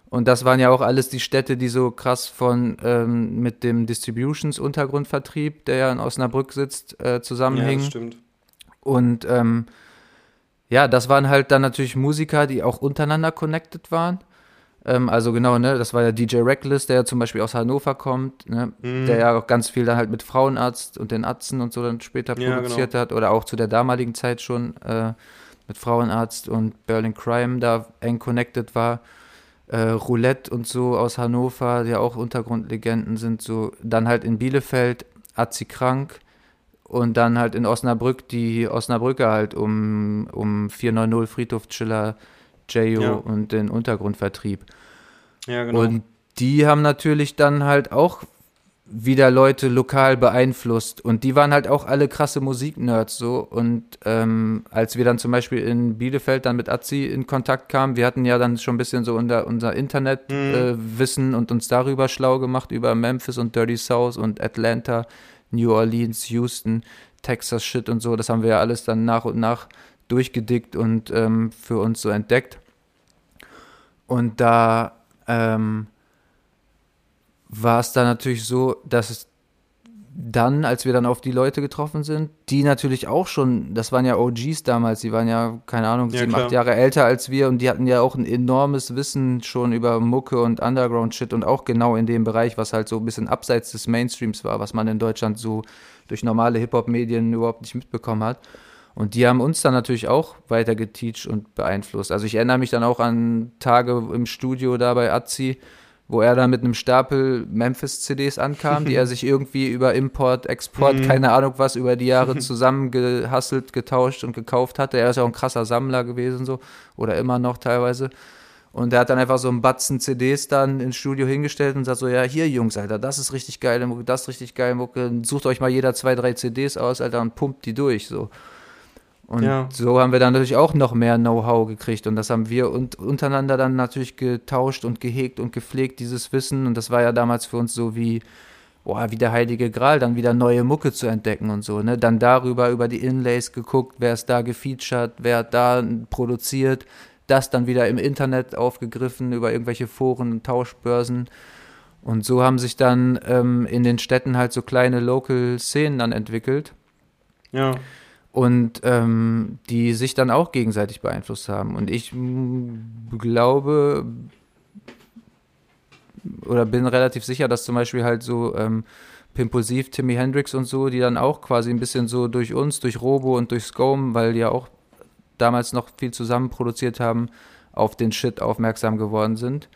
Und das waren ja auch alles die Städte, die so krass von ähm, mit dem Distributions-Untergrundvertrieb, der ja in Osnabrück sitzt, äh, zusammenhängen. Ja, das stimmt. Und ähm, ja, das waren halt dann natürlich Musiker, die auch untereinander connected waren. Ähm, also genau, ne, das war ja DJ Reckless, der ja zum Beispiel aus Hannover kommt, ne, mhm. der ja auch ganz viel dann halt mit Frauenarzt und den Atzen und so dann später ja, produziert genau. hat oder auch zu der damaligen Zeit schon äh, mit Frauenarzt und Berlin Crime da eng connected war. Äh, Roulette und so aus Hannover, die auch Untergrundlegenden sind, so dann halt in Bielefeld, Azi Krank und dann halt in Osnabrück die Osnabrücker halt um, um 490 Friedhof Chiller JO ja. und den Untergrundvertrieb. Ja, genau. Und die haben natürlich dann halt auch wieder Leute lokal beeinflusst und die waren halt auch alle krasse Musiknerds so und ähm, als wir dann zum Beispiel in Bielefeld dann mit Azi in Kontakt kamen, wir hatten ja dann schon ein bisschen so unser, unser Internetwissen mhm. äh, und uns darüber schlau gemacht über Memphis und Dirty South und Atlanta, New Orleans, Houston, Texas Shit und so, das haben wir ja alles dann nach und nach durchgedickt und ähm, für uns so entdeckt. Und da ähm, war es dann natürlich so, dass es dann, als wir dann auf die Leute getroffen sind, die natürlich auch schon, das waren ja OGs damals, die waren ja, keine Ahnung, ja, sieben, acht Jahre älter als wir und die hatten ja auch ein enormes Wissen schon über Mucke und Underground-Shit und auch genau in dem Bereich, was halt so ein bisschen abseits des Mainstreams war, was man in Deutschland so durch normale Hip-Hop-Medien überhaupt nicht mitbekommen hat. Und die haben uns dann natürlich auch weiter geteacht und beeinflusst. Also ich erinnere mich dann auch an Tage im Studio da bei Azi, wo er dann mit einem Stapel Memphis-CDs ankam, die er sich irgendwie über Import, Export, mhm. keine Ahnung was, über die Jahre zusammengehasselt, getauscht und gekauft hatte. Er ist ja auch ein krasser Sammler gewesen so oder immer noch teilweise. Und der hat dann einfach so einen Batzen CDs dann ins Studio hingestellt und sagt so, ja, hier Jungs, Alter, das ist richtig geile Mucke, das ist richtig geile Mucke. Sucht euch mal jeder zwei, drei CDs aus, Alter, und pumpt die durch, so. Und ja. so haben wir dann natürlich auch noch mehr Know-how gekriegt und das haben wir und, untereinander dann natürlich getauscht und gehegt und gepflegt, dieses Wissen. Und das war ja damals für uns so wie, boah, wie der heilige Gral, dann wieder neue Mucke zu entdecken und so, ne? Dann darüber, über die Inlays geguckt, wer ist da gefeatured, wer hat da produziert, das dann wieder im Internet aufgegriffen, über irgendwelche Foren und Tauschbörsen. Und so haben sich dann ähm, in den Städten halt so kleine Local-Szenen dann entwickelt. Ja. Und ähm, die sich dann auch gegenseitig beeinflusst haben. Und ich glaube, oder bin relativ sicher, dass zum Beispiel halt so ähm, Pimpulsiv, Timmy Hendrix und so, die dann auch quasi ein bisschen so durch uns, durch Robo und durch Scome, weil die ja auch damals noch viel zusammen produziert haben, auf den Shit aufmerksam geworden sind.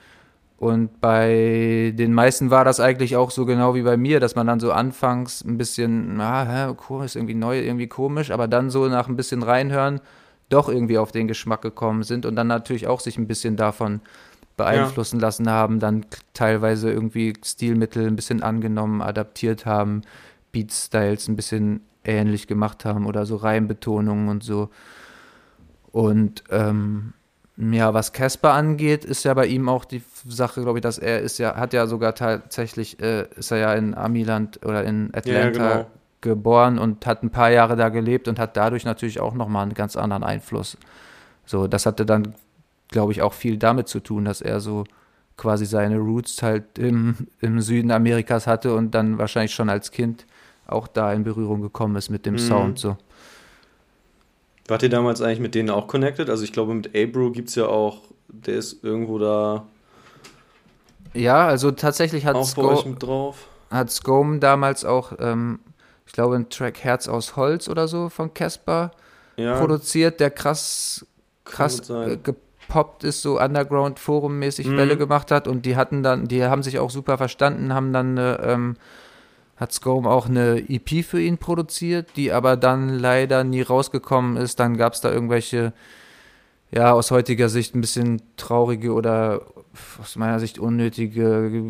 Und bei den meisten war das eigentlich auch so genau wie bei mir, dass man dann so anfangs ein bisschen, ah, hä, cool, ist irgendwie neu, irgendwie komisch, aber dann so nach ein bisschen reinhören, doch irgendwie auf den Geschmack gekommen sind und dann natürlich auch sich ein bisschen davon beeinflussen ja. lassen haben, dann teilweise irgendwie Stilmittel ein bisschen angenommen, adaptiert haben, Beat-Styles ein bisschen ähnlich gemacht haben oder so Reimbetonungen und so. Und ähm, ja, was Casper angeht, ist ja bei ihm auch die Sache, glaube ich, dass er ist ja, hat ja sogar tatsächlich, äh, ist er ja in Amiland oder in Atlanta ja, genau. geboren und hat ein paar Jahre da gelebt und hat dadurch natürlich auch nochmal einen ganz anderen Einfluss. So, das hatte dann glaube ich, auch viel damit zu tun, dass er so quasi seine Roots halt im, im Süden Amerikas hatte und dann wahrscheinlich schon als Kind auch da in Berührung gekommen ist mit dem mhm. Sound so. Wart ihr damals eigentlich mit denen auch connected? Also ich glaube, mit Abro gibt es ja auch, der ist irgendwo da. Ja, also tatsächlich hat Scome, hat Scome damals auch, ähm, ich glaube, einen Track Herz aus Holz oder so von Casper ja. produziert, der krass, krass äh, gepoppt ist, so Underground-Forum-mäßig mhm. Welle gemacht hat und die hatten dann, die haben sich auch super verstanden, haben dann eine, ähm, hat Scome auch eine EP für ihn produziert, die aber dann leider nie rausgekommen ist. Dann gab es da irgendwelche, ja, aus heutiger Sicht ein bisschen traurige oder aus meiner Sicht unnötige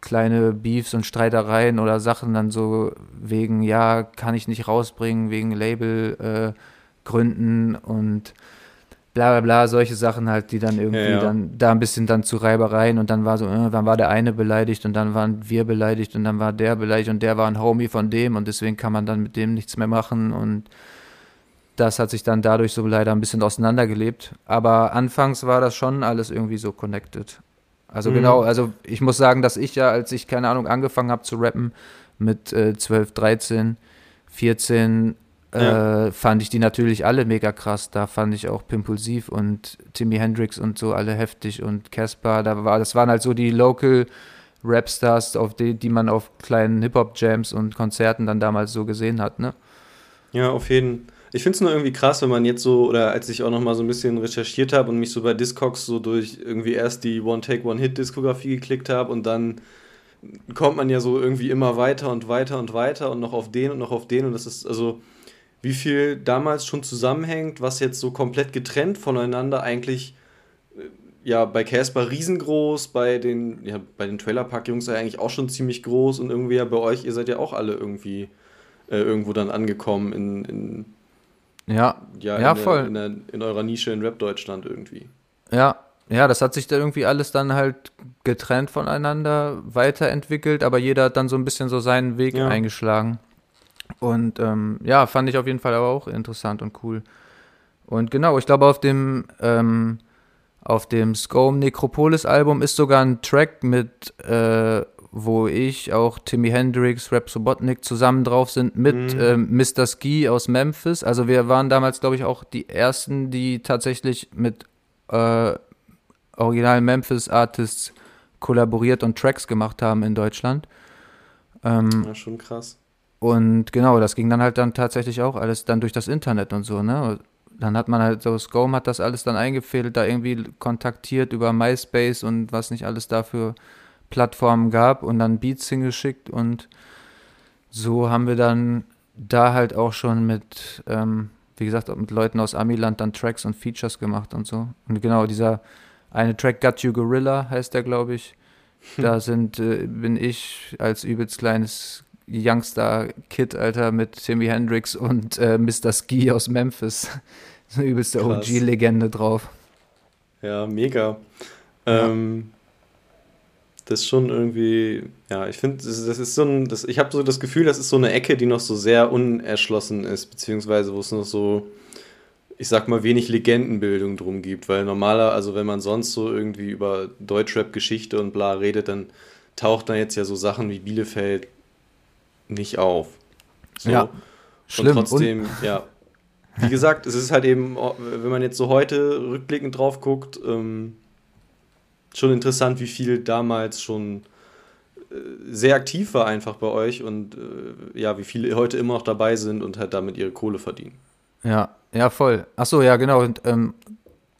kleine Beefs und Streitereien oder Sachen dann so wegen, ja, kann ich nicht rausbringen, wegen Labelgründen äh, und bla bla bla, solche Sachen halt, die dann irgendwie ja, ja. dann da ein bisschen dann zu Reibereien und dann war so, äh, dann war der eine beleidigt und dann waren wir beleidigt und dann war der beleidigt und der war ein Homie von dem und deswegen kann man dann mit dem nichts mehr machen und das hat sich dann dadurch so leider ein bisschen auseinandergelebt. Aber anfangs war das schon alles irgendwie so connected. Also mhm. genau, also ich muss sagen, dass ich ja, als ich, keine Ahnung, angefangen habe zu rappen mit äh, 12, 13, 14, ja. äh, fand ich die natürlich alle mega krass. Da fand ich auch Pimpulsiv und Timmy Hendrix und so alle heftig und Casper. Da war, das waren halt so die Local Rapstars, auf die, die man auf kleinen Hip-Hop-Jams und Konzerten dann damals so gesehen hat, ne? Ja, auf jeden Fall. Ich finde es nur irgendwie krass, wenn man jetzt so, oder als ich auch noch mal so ein bisschen recherchiert habe und mich so bei Discogs so durch irgendwie erst die One-Take, One-Hit-Diskografie geklickt habe und dann kommt man ja so irgendwie immer weiter und weiter und weiter und noch auf den und noch auf den und das ist, also wie viel damals schon zusammenhängt, was jetzt so komplett getrennt voneinander eigentlich äh, ja bei Casper riesengroß, bei den ja bei den Trailerpark Jungs eigentlich auch schon ziemlich groß und irgendwie ja bei euch, ihr seid ja auch alle irgendwie äh, irgendwo dann angekommen in, in ja, ja, ja in voll. Der, in, der, in eurer Nische in Rap Deutschland irgendwie. Ja, ja, das hat sich da irgendwie alles dann halt getrennt voneinander weiterentwickelt, aber jeder hat dann so ein bisschen so seinen Weg ja. eingeschlagen. Und ähm, ja, fand ich auf jeden Fall aber auch interessant und cool. Und genau, ich glaube, auf dem, ähm, auf dem Scome Necropolis Album ist sogar ein Track mit, äh, wo ich, auch Timmy Hendrix, Rap Sobotnik zusammen drauf sind mit mhm. ähm, Mr. Ski aus Memphis. Also wir waren damals, glaube ich, auch die ersten, die tatsächlich mit äh, originalen Memphis Artists kollaboriert und Tracks gemacht haben in Deutschland. Ähm, ja, schon krass. Und genau, das ging dann halt dann tatsächlich auch alles dann durch das Internet und so, ne? Dann hat man halt so, Scome hat das alles dann eingefädelt, da irgendwie kontaktiert über MySpace und was nicht alles dafür Plattformen gab und dann Beats hingeschickt und so haben wir dann da halt auch schon mit, ähm, wie gesagt, mit Leuten aus Amiland dann Tracks und Features gemacht und so. Und genau, dieser eine Track Got You Gorilla heißt der, glaube ich. Da sind, äh, bin ich als übelst kleines Youngster-Kid, Alter, mit Timmy Hendrix und äh, Mr. Ski aus Memphis. Ist eine übelste OG-Legende drauf. Ja, mega. Ja. Ähm, das ist schon irgendwie, ja, ich finde, das, das, ist so ein, das, ich habe so das Gefühl, das ist so eine Ecke, die noch so sehr unerschlossen ist, beziehungsweise wo es noch so, ich sag mal, wenig Legendenbildung drum gibt, weil normaler, also wenn man sonst so irgendwie über Deutschrap-Geschichte und bla redet, dann taucht da jetzt ja so Sachen wie Bielefeld nicht auf. So. Ja, schlimm. Und trotzdem, und ja, wie gesagt, es ist halt eben, wenn man jetzt so heute rückblickend drauf guckt, ähm, schon interessant, wie viel damals schon äh, sehr aktiv war einfach bei euch und äh, ja, wie viele heute immer noch dabei sind und halt damit ihre Kohle verdienen. Ja, ja, voll. Achso, ja, genau. Und ähm,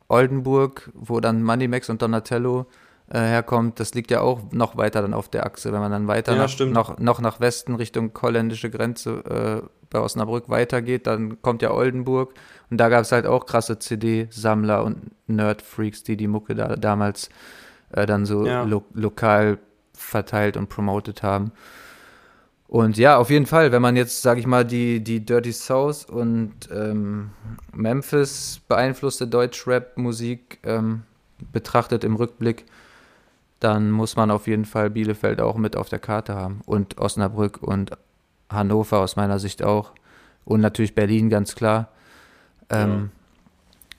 Oldenburg, wo dann Moneymax und Donatello äh, herkommt, das liegt ja auch noch weiter dann auf der Achse. Wenn man dann weiter ja, nach, noch, noch nach Westen Richtung holländische Grenze äh, bei Osnabrück weitergeht, dann kommt ja Oldenburg und da gab es halt auch krasse CD-Sammler und Nerd-Freaks, die die Mucke da damals äh, dann so ja. lo lokal verteilt und promoted haben. Und ja, auf jeden Fall, wenn man jetzt, sage ich mal, die, die Dirty South und ähm, Memphis beeinflusste Deutsch-Rap-Musik ähm, betrachtet im Rückblick, dann muss man auf jeden Fall Bielefeld auch mit auf der Karte haben. Und Osnabrück und Hannover aus meiner Sicht auch. Und natürlich Berlin, ganz klar. Ähm,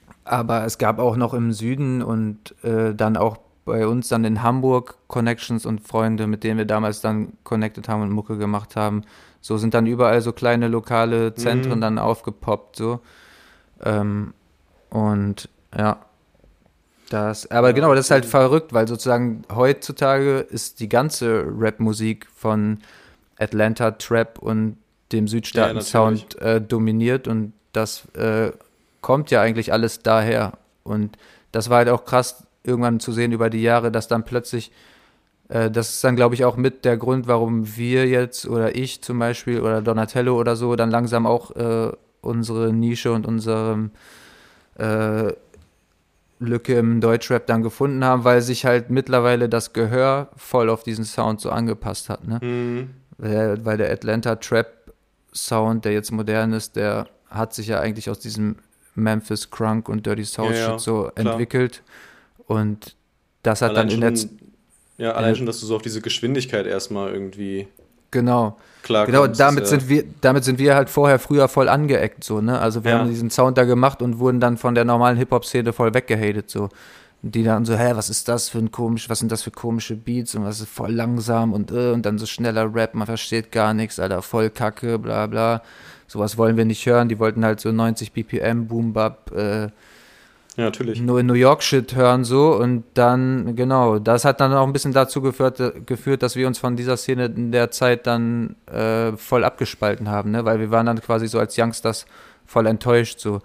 ja. Aber es gab auch noch im Süden und äh, dann auch bei uns dann in Hamburg Connections und Freunde, mit denen wir damals dann connected haben und Mucke gemacht haben. So sind dann überall so kleine lokale Zentren mhm. dann aufgepoppt, so. Ähm, und ja, das, aber genau, das ist halt verrückt, weil sozusagen heutzutage ist die ganze Rap-Musik von Atlanta Trap und dem Südstaaten-Sound ja, äh, dominiert und das äh, kommt ja eigentlich alles daher. Und das war halt auch krass, irgendwann zu sehen über die Jahre, dass dann plötzlich, äh, das ist dann, glaube ich, auch mit der Grund, warum wir jetzt oder ich zum Beispiel oder Donatello oder so dann langsam auch äh, unsere Nische und unsere äh, Lücke im Deutschrap dann gefunden haben, weil sich halt mittlerweile das Gehör voll auf diesen Sound so angepasst hat. Ne? Mhm. Weil, weil der Atlanta Trap Sound, der jetzt modern ist, der hat sich ja eigentlich aus diesem Memphis Crunk und Dirty South ja, ja, so klar. entwickelt. Und das hat allein dann in schon, der. Ja, allein schon, dass du so auf diese Geschwindigkeit erstmal irgendwie. Genau. Klar genau, damit ja sind wir, damit sind wir halt vorher früher voll angeeckt, so, ne? Also wir ja. haben diesen Sound da gemacht und wurden dann von der normalen Hip-Hop-Szene voll weggehatet, so. Die dann so, hä, was ist das für ein komisch, was sind das für komische Beats und was ist voll langsam und äh, und dann so schneller Rap, man versteht gar nichts, Alter, voll Kacke, bla bla. Sowas wollen wir nicht hören. Die wollten halt so 90 BPM, Boom Bap, äh, ja, natürlich. Nur in New York Shit hören so und dann, genau, das hat dann auch ein bisschen dazu geführt, geführt dass wir uns von dieser Szene in der Zeit dann äh, voll abgespalten haben, ne? weil wir waren dann quasi so als Youngsters voll enttäuscht, so.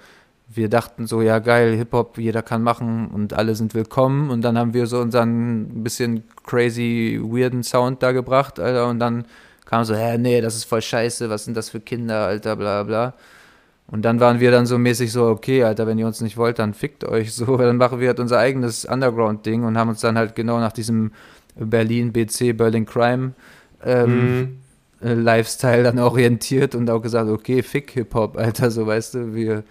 Wir dachten so, ja geil, Hip-Hop, jeder kann machen und alle sind willkommen und dann haben wir so unseren bisschen crazy, weirden Sound da gebracht, Alter, und dann kam so, hä, nee, das ist voll scheiße, was sind das für Kinder, Alter, bla bla. Und dann waren wir dann so mäßig so, okay, Alter, wenn ihr uns nicht wollt, dann fickt euch so. Dann machen wir halt unser eigenes Underground-Ding und haben uns dann halt genau nach diesem Berlin BC, Berlin Crime ähm, mhm. Äh, Lifestyle dann orientiert und auch gesagt, okay, fick Hip-Hop, Alter, so weißt du, wir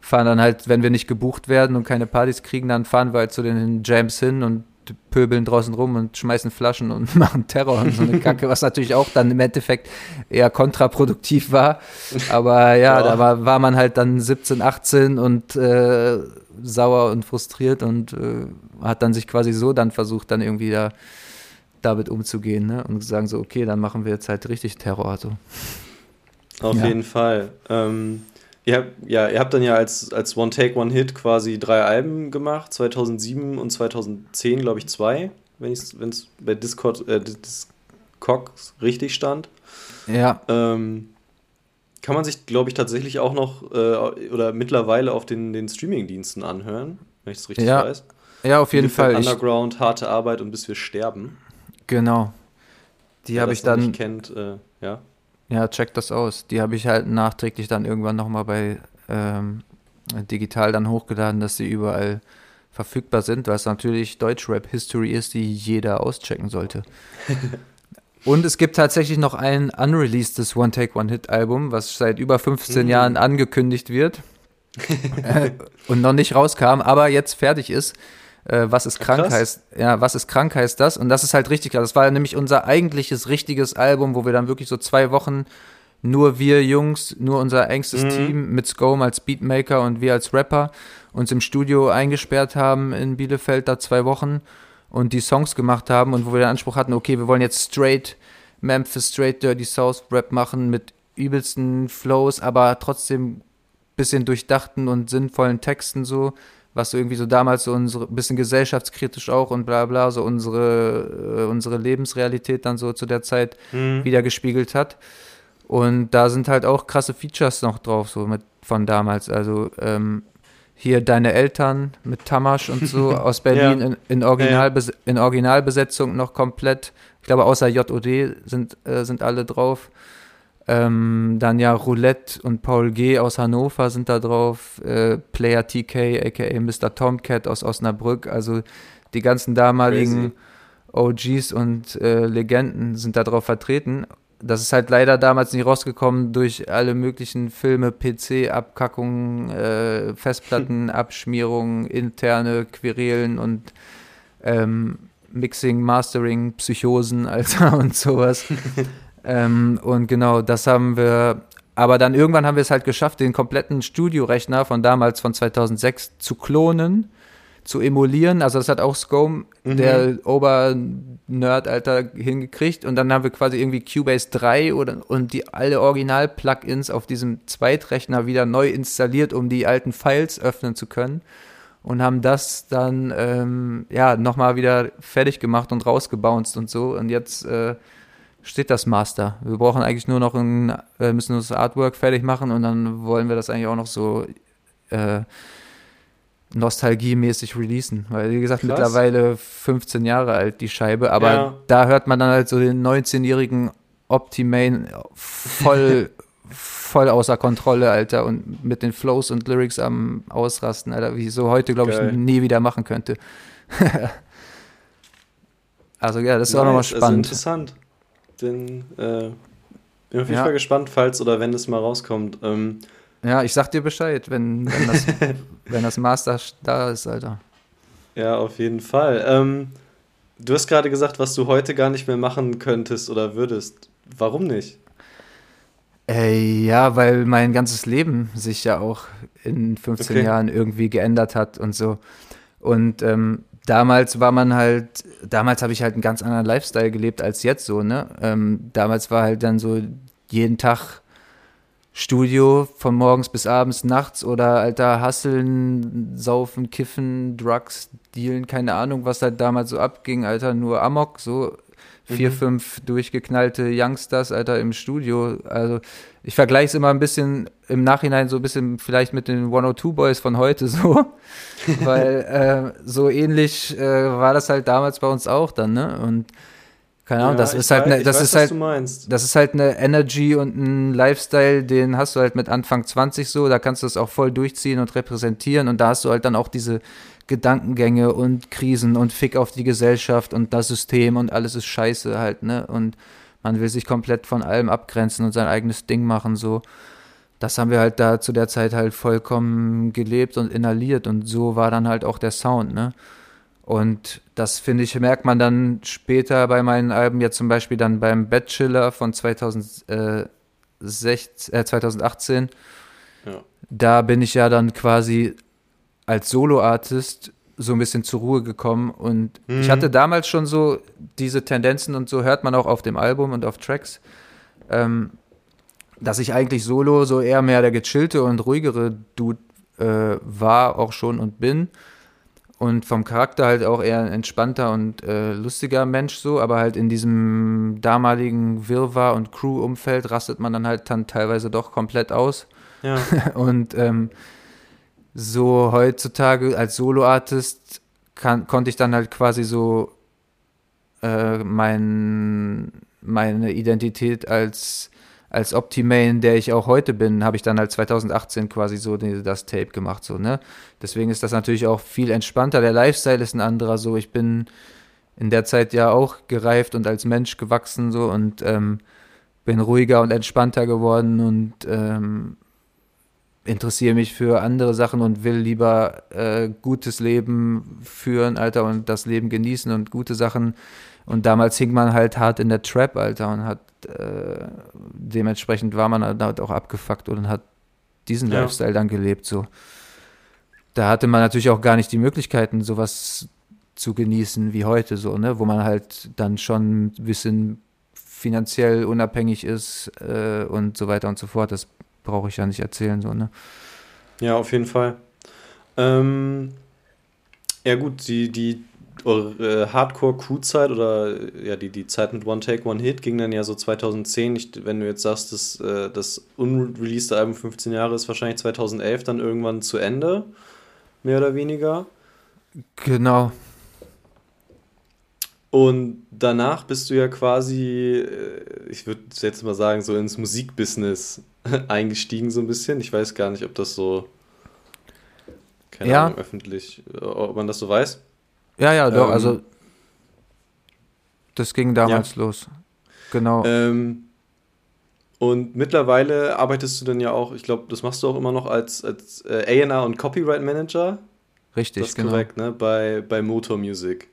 fahren dann halt, wenn wir nicht gebucht werden und keine Partys kriegen, dann fahren wir halt zu den Jams hin und pöbeln draußen rum und schmeißen Flaschen und machen Terror und so eine Kacke, was natürlich auch dann im Endeffekt eher kontraproduktiv war. Aber ja, ja. da war, war man halt dann 17, 18 und äh, sauer und frustriert und äh, hat dann sich quasi so dann versucht, dann irgendwie da damit umzugehen ne? und sagen so, okay, dann machen wir jetzt halt richtig Terror. So. Auf ja. jeden Fall. Ähm, Ihr habt, ja, ihr habt dann ja als, als One Take, One Hit quasi drei Alben gemacht, 2007 und 2010, glaube ich, zwei, wenn es bei Discord, äh, Discogs richtig stand. Ja. Ähm, kann man sich, glaube ich, tatsächlich auch noch äh, oder mittlerweile auf den, den Streaming-Diensten anhören, wenn ich es richtig ja. weiß. Ja, auf jeden Fall. Underground, ich, harte Arbeit und bis wir sterben. Genau. Die habe ich dann. Nicht kennt, äh, ja. Ja, check das aus. Die habe ich halt nachträglich dann irgendwann nochmal bei ähm, digital dann hochgeladen, dass sie überall verfügbar sind, was natürlich Deutschrap-History ist, die jeder auschecken sollte. Und es gibt tatsächlich noch ein unreleasedes One-Take, One-Hit-Album, was seit über 15 mm. Jahren angekündigt wird äh, und noch nicht rauskam, aber jetzt fertig ist. Äh, was ist krank Krass. heißt, ja, was ist krank heißt das? Und das ist halt richtig klar. Das war nämlich unser eigentliches richtiges Album, wo wir dann wirklich so zwei Wochen nur wir Jungs, nur unser engstes mhm. Team mit Scome als Beatmaker und wir als Rapper uns im Studio eingesperrt haben in Bielefeld da zwei Wochen und die Songs gemacht haben und wo wir den Anspruch hatten, okay, wir wollen jetzt straight Memphis, straight Dirty South Rap machen mit übelsten Flows, aber trotzdem bisschen durchdachten und sinnvollen Texten so, was so irgendwie so damals so unsere, bisschen gesellschaftskritisch auch und bla bla, so unsere, äh, unsere Lebensrealität dann so zu der Zeit mhm. wieder gespiegelt hat. Und da sind halt auch krasse Features noch drauf, so mit von damals. Also ähm, hier deine Eltern mit Tamasch und so aus Berlin ja. in, in, Originalbes ja. in Originalbesetzung noch komplett. Ich glaube, außer JOD sind, äh, sind alle drauf. Ähm, dann ja Roulette und Paul G. aus Hannover sind da drauf. Äh, Player TK, aka Mr. Tomcat aus Osnabrück. Also die ganzen damaligen Crazy. OGs und äh, Legenden sind da drauf vertreten das ist halt leider damals nicht rausgekommen durch alle möglichen Filme, PC-Abkackungen, äh, Festplattenabschmierungen, interne Querelen und ähm, Mixing, Mastering, Psychosen, Alter, und sowas. ähm, und genau, das haben wir, aber dann irgendwann haben wir es halt geschafft, den kompletten Studiorechner von damals, von 2006, zu klonen zu emulieren. Also das hat auch Scome, mhm. der Ober-Nerd, Alter, hingekriegt. Und dann haben wir quasi irgendwie Cubase 3 oder, und die alle Original-Plugins auf diesem Zweitrechner wieder neu installiert, um die alten Files öffnen zu können. Und haben das dann, ähm, ja, nochmal wieder fertig gemacht und rausgebounced und so. Und jetzt äh, steht das Master. Wir brauchen eigentlich nur noch ein, äh, müssen das Artwork fertig machen und dann wollen wir das eigentlich auch noch so äh, nostalgiemäßig releasen. Weil, wie gesagt, Krass. mittlerweile 15 Jahre alt, die Scheibe. Aber ja. da hört man dann halt so den 19-jährigen Optimane voll, voll außer Kontrolle, Alter. Und mit den Flows und Lyrics am Ausrasten, Alter. Wie ich so heute, glaube ich, nie wieder machen könnte. also, ja, das ist nice. auch nochmal spannend. Interessant. Bin, äh, bin auf jeden ja. Fall gespannt, falls oder wenn es mal rauskommt. Ähm, ja, ich sag dir Bescheid, wenn, wenn, das, wenn das Master da ist, Alter. Ja, auf jeden Fall. Ähm, du hast gerade gesagt, was du heute gar nicht mehr machen könntest oder würdest. Warum nicht? Ey, ja, weil mein ganzes Leben sich ja auch in 15 okay. Jahren irgendwie geändert hat und so. Und ähm, damals war man halt, damals habe ich halt einen ganz anderen Lifestyle gelebt als jetzt so, ne? Ähm, damals war halt dann so jeden Tag Studio von morgens bis abends, nachts oder alter Hasseln, Saufen, Kiffen, Drugs, Dealen, keine Ahnung, was halt damals so abging, alter, nur Amok, so vier, mhm. fünf durchgeknallte Youngsters, alter, im Studio. Also ich vergleiche es immer ein bisschen im Nachhinein so ein bisschen vielleicht mit den 102 Boys von heute so, weil äh, so ähnlich äh, war das halt damals bei uns auch dann, ne? Und keine Ahnung, ja, das ist halt weiß, ne, das ist weiß, halt das ist halt eine Energy und ein Lifestyle, den hast du halt mit Anfang 20 so, da kannst du es auch voll durchziehen und repräsentieren und da hast du halt dann auch diese Gedankengänge und Krisen und Fick auf die Gesellschaft und das System und alles ist scheiße halt, ne? Und man will sich komplett von allem abgrenzen und sein eigenes Ding machen so. Das haben wir halt da zu der Zeit halt vollkommen gelebt und inhaliert und so war dann halt auch der Sound, ne? Und das finde ich, merkt man dann später bei meinen Alben, jetzt zum Beispiel dann beim Bachelor von 2016, äh, 2018. Ja. Da bin ich ja dann quasi als Solo-Artist so ein bisschen zur Ruhe gekommen und mhm. ich hatte damals schon so diese Tendenzen und so hört man auch auf dem Album und auf Tracks, ähm, dass ich eigentlich solo so eher mehr der gechillte und ruhigere Dude äh, war, auch schon und bin und vom Charakter halt auch eher ein entspannter und äh, lustiger Mensch so, aber halt in diesem damaligen Wirrwarr und Crew-Umfeld rastet man dann halt dann teilweise doch komplett aus. Ja. und ähm, so heutzutage als Solo-Artist konnte ich dann halt quasi so äh, mein, meine Identität als als Optimane, der ich auch heute bin, habe ich dann halt 2018 quasi so das Tape gemacht, so, ne? Deswegen ist das natürlich auch viel entspannter. Der Lifestyle ist ein anderer, so. Ich bin in der Zeit ja auch gereift und als Mensch gewachsen, so, und ähm, bin ruhiger und entspannter geworden und ähm, interessiere mich für andere Sachen und will lieber äh, gutes Leben führen, Alter, und das Leben genießen und gute Sachen. Und damals hing man halt hart in der Trap, Alter, und hat äh, dementsprechend war man halt auch abgefuckt und hat diesen ja. Lifestyle dann gelebt. So. Da hatte man natürlich auch gar nicht die Möglichkeiten, sowas zu genießen wie heute, so, ne? Wo man halt dann schon ein bisschen finanziell unabhängig ist äh, und so weiter und so fort. Das brauche ich ja nicht erzählen, so, ne? Ja, auf jeden Fall. Ähm, ja, gut, die, die eure äh, Hardcore-Crew-Zeit oder ja, die, die Zeit mit One Take, One Hit ging dann ja so 2010. Ich, wenn du jetzt sagst, dass äh, das unreleased Album 15 Jahre ist, wahrscheinlich 2011 dann irgendwann zu Ende, mehr oder weniger. Genau. Und danach bist du ja quasi, äh, ich würde jetzt mal sagen, so ins Musikbusiness eingestiegen, so ein bisschen. Ich weiß gar nicht, ob das so, keine ja. Ahnung, öffentlich, ob man das so weiß. Ja, ja, doch, ähm, also das ging damals ja. los. Genau. Ähm, und mittlerweile arbeitest du dann ja auch, ich glaube, das machst du auch immer noch als, als äh, A&R und Copyright Manager. Richtig, das ist genau. korrekt, ne? Bei, bei Motor Music.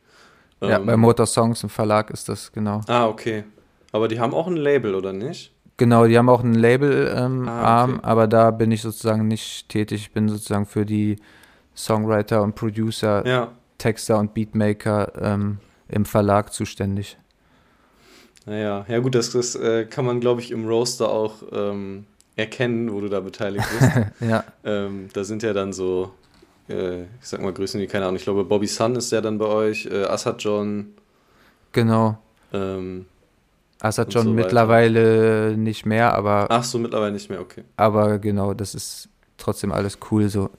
Ja, ähm, bei Motor Songs im Verlag ist das, genau. Ah, okay. Aber die haben auch ein Label, oder nicht? Genau, die haben auch ein Label-Arm, ähm, ah, okay. aber da bin ich sozusagen nicht tätig. Ich bin sozusagen für die Songwriter und Producer ja. Texter und Beatmaker ähm, im Verlag zuständig. Naja, ja gut, das, das äh, kann man, glaube ich, im Roaster auch ähm, erkennen, wo du da beteiligt bist. ja. Ähm, da sind ja dann so, äh, ich sag mal Größen wie, keine Ahnung, ich glaube Bobby Sun ist ja dann bei euch, äh, Assad John. Genau. Ähm, Assad John so mittlerweile nicht mehr, aber... Ach so, mittlerweile nicht mehr, okay. Aber genau, das ist trotzdem alles cool so.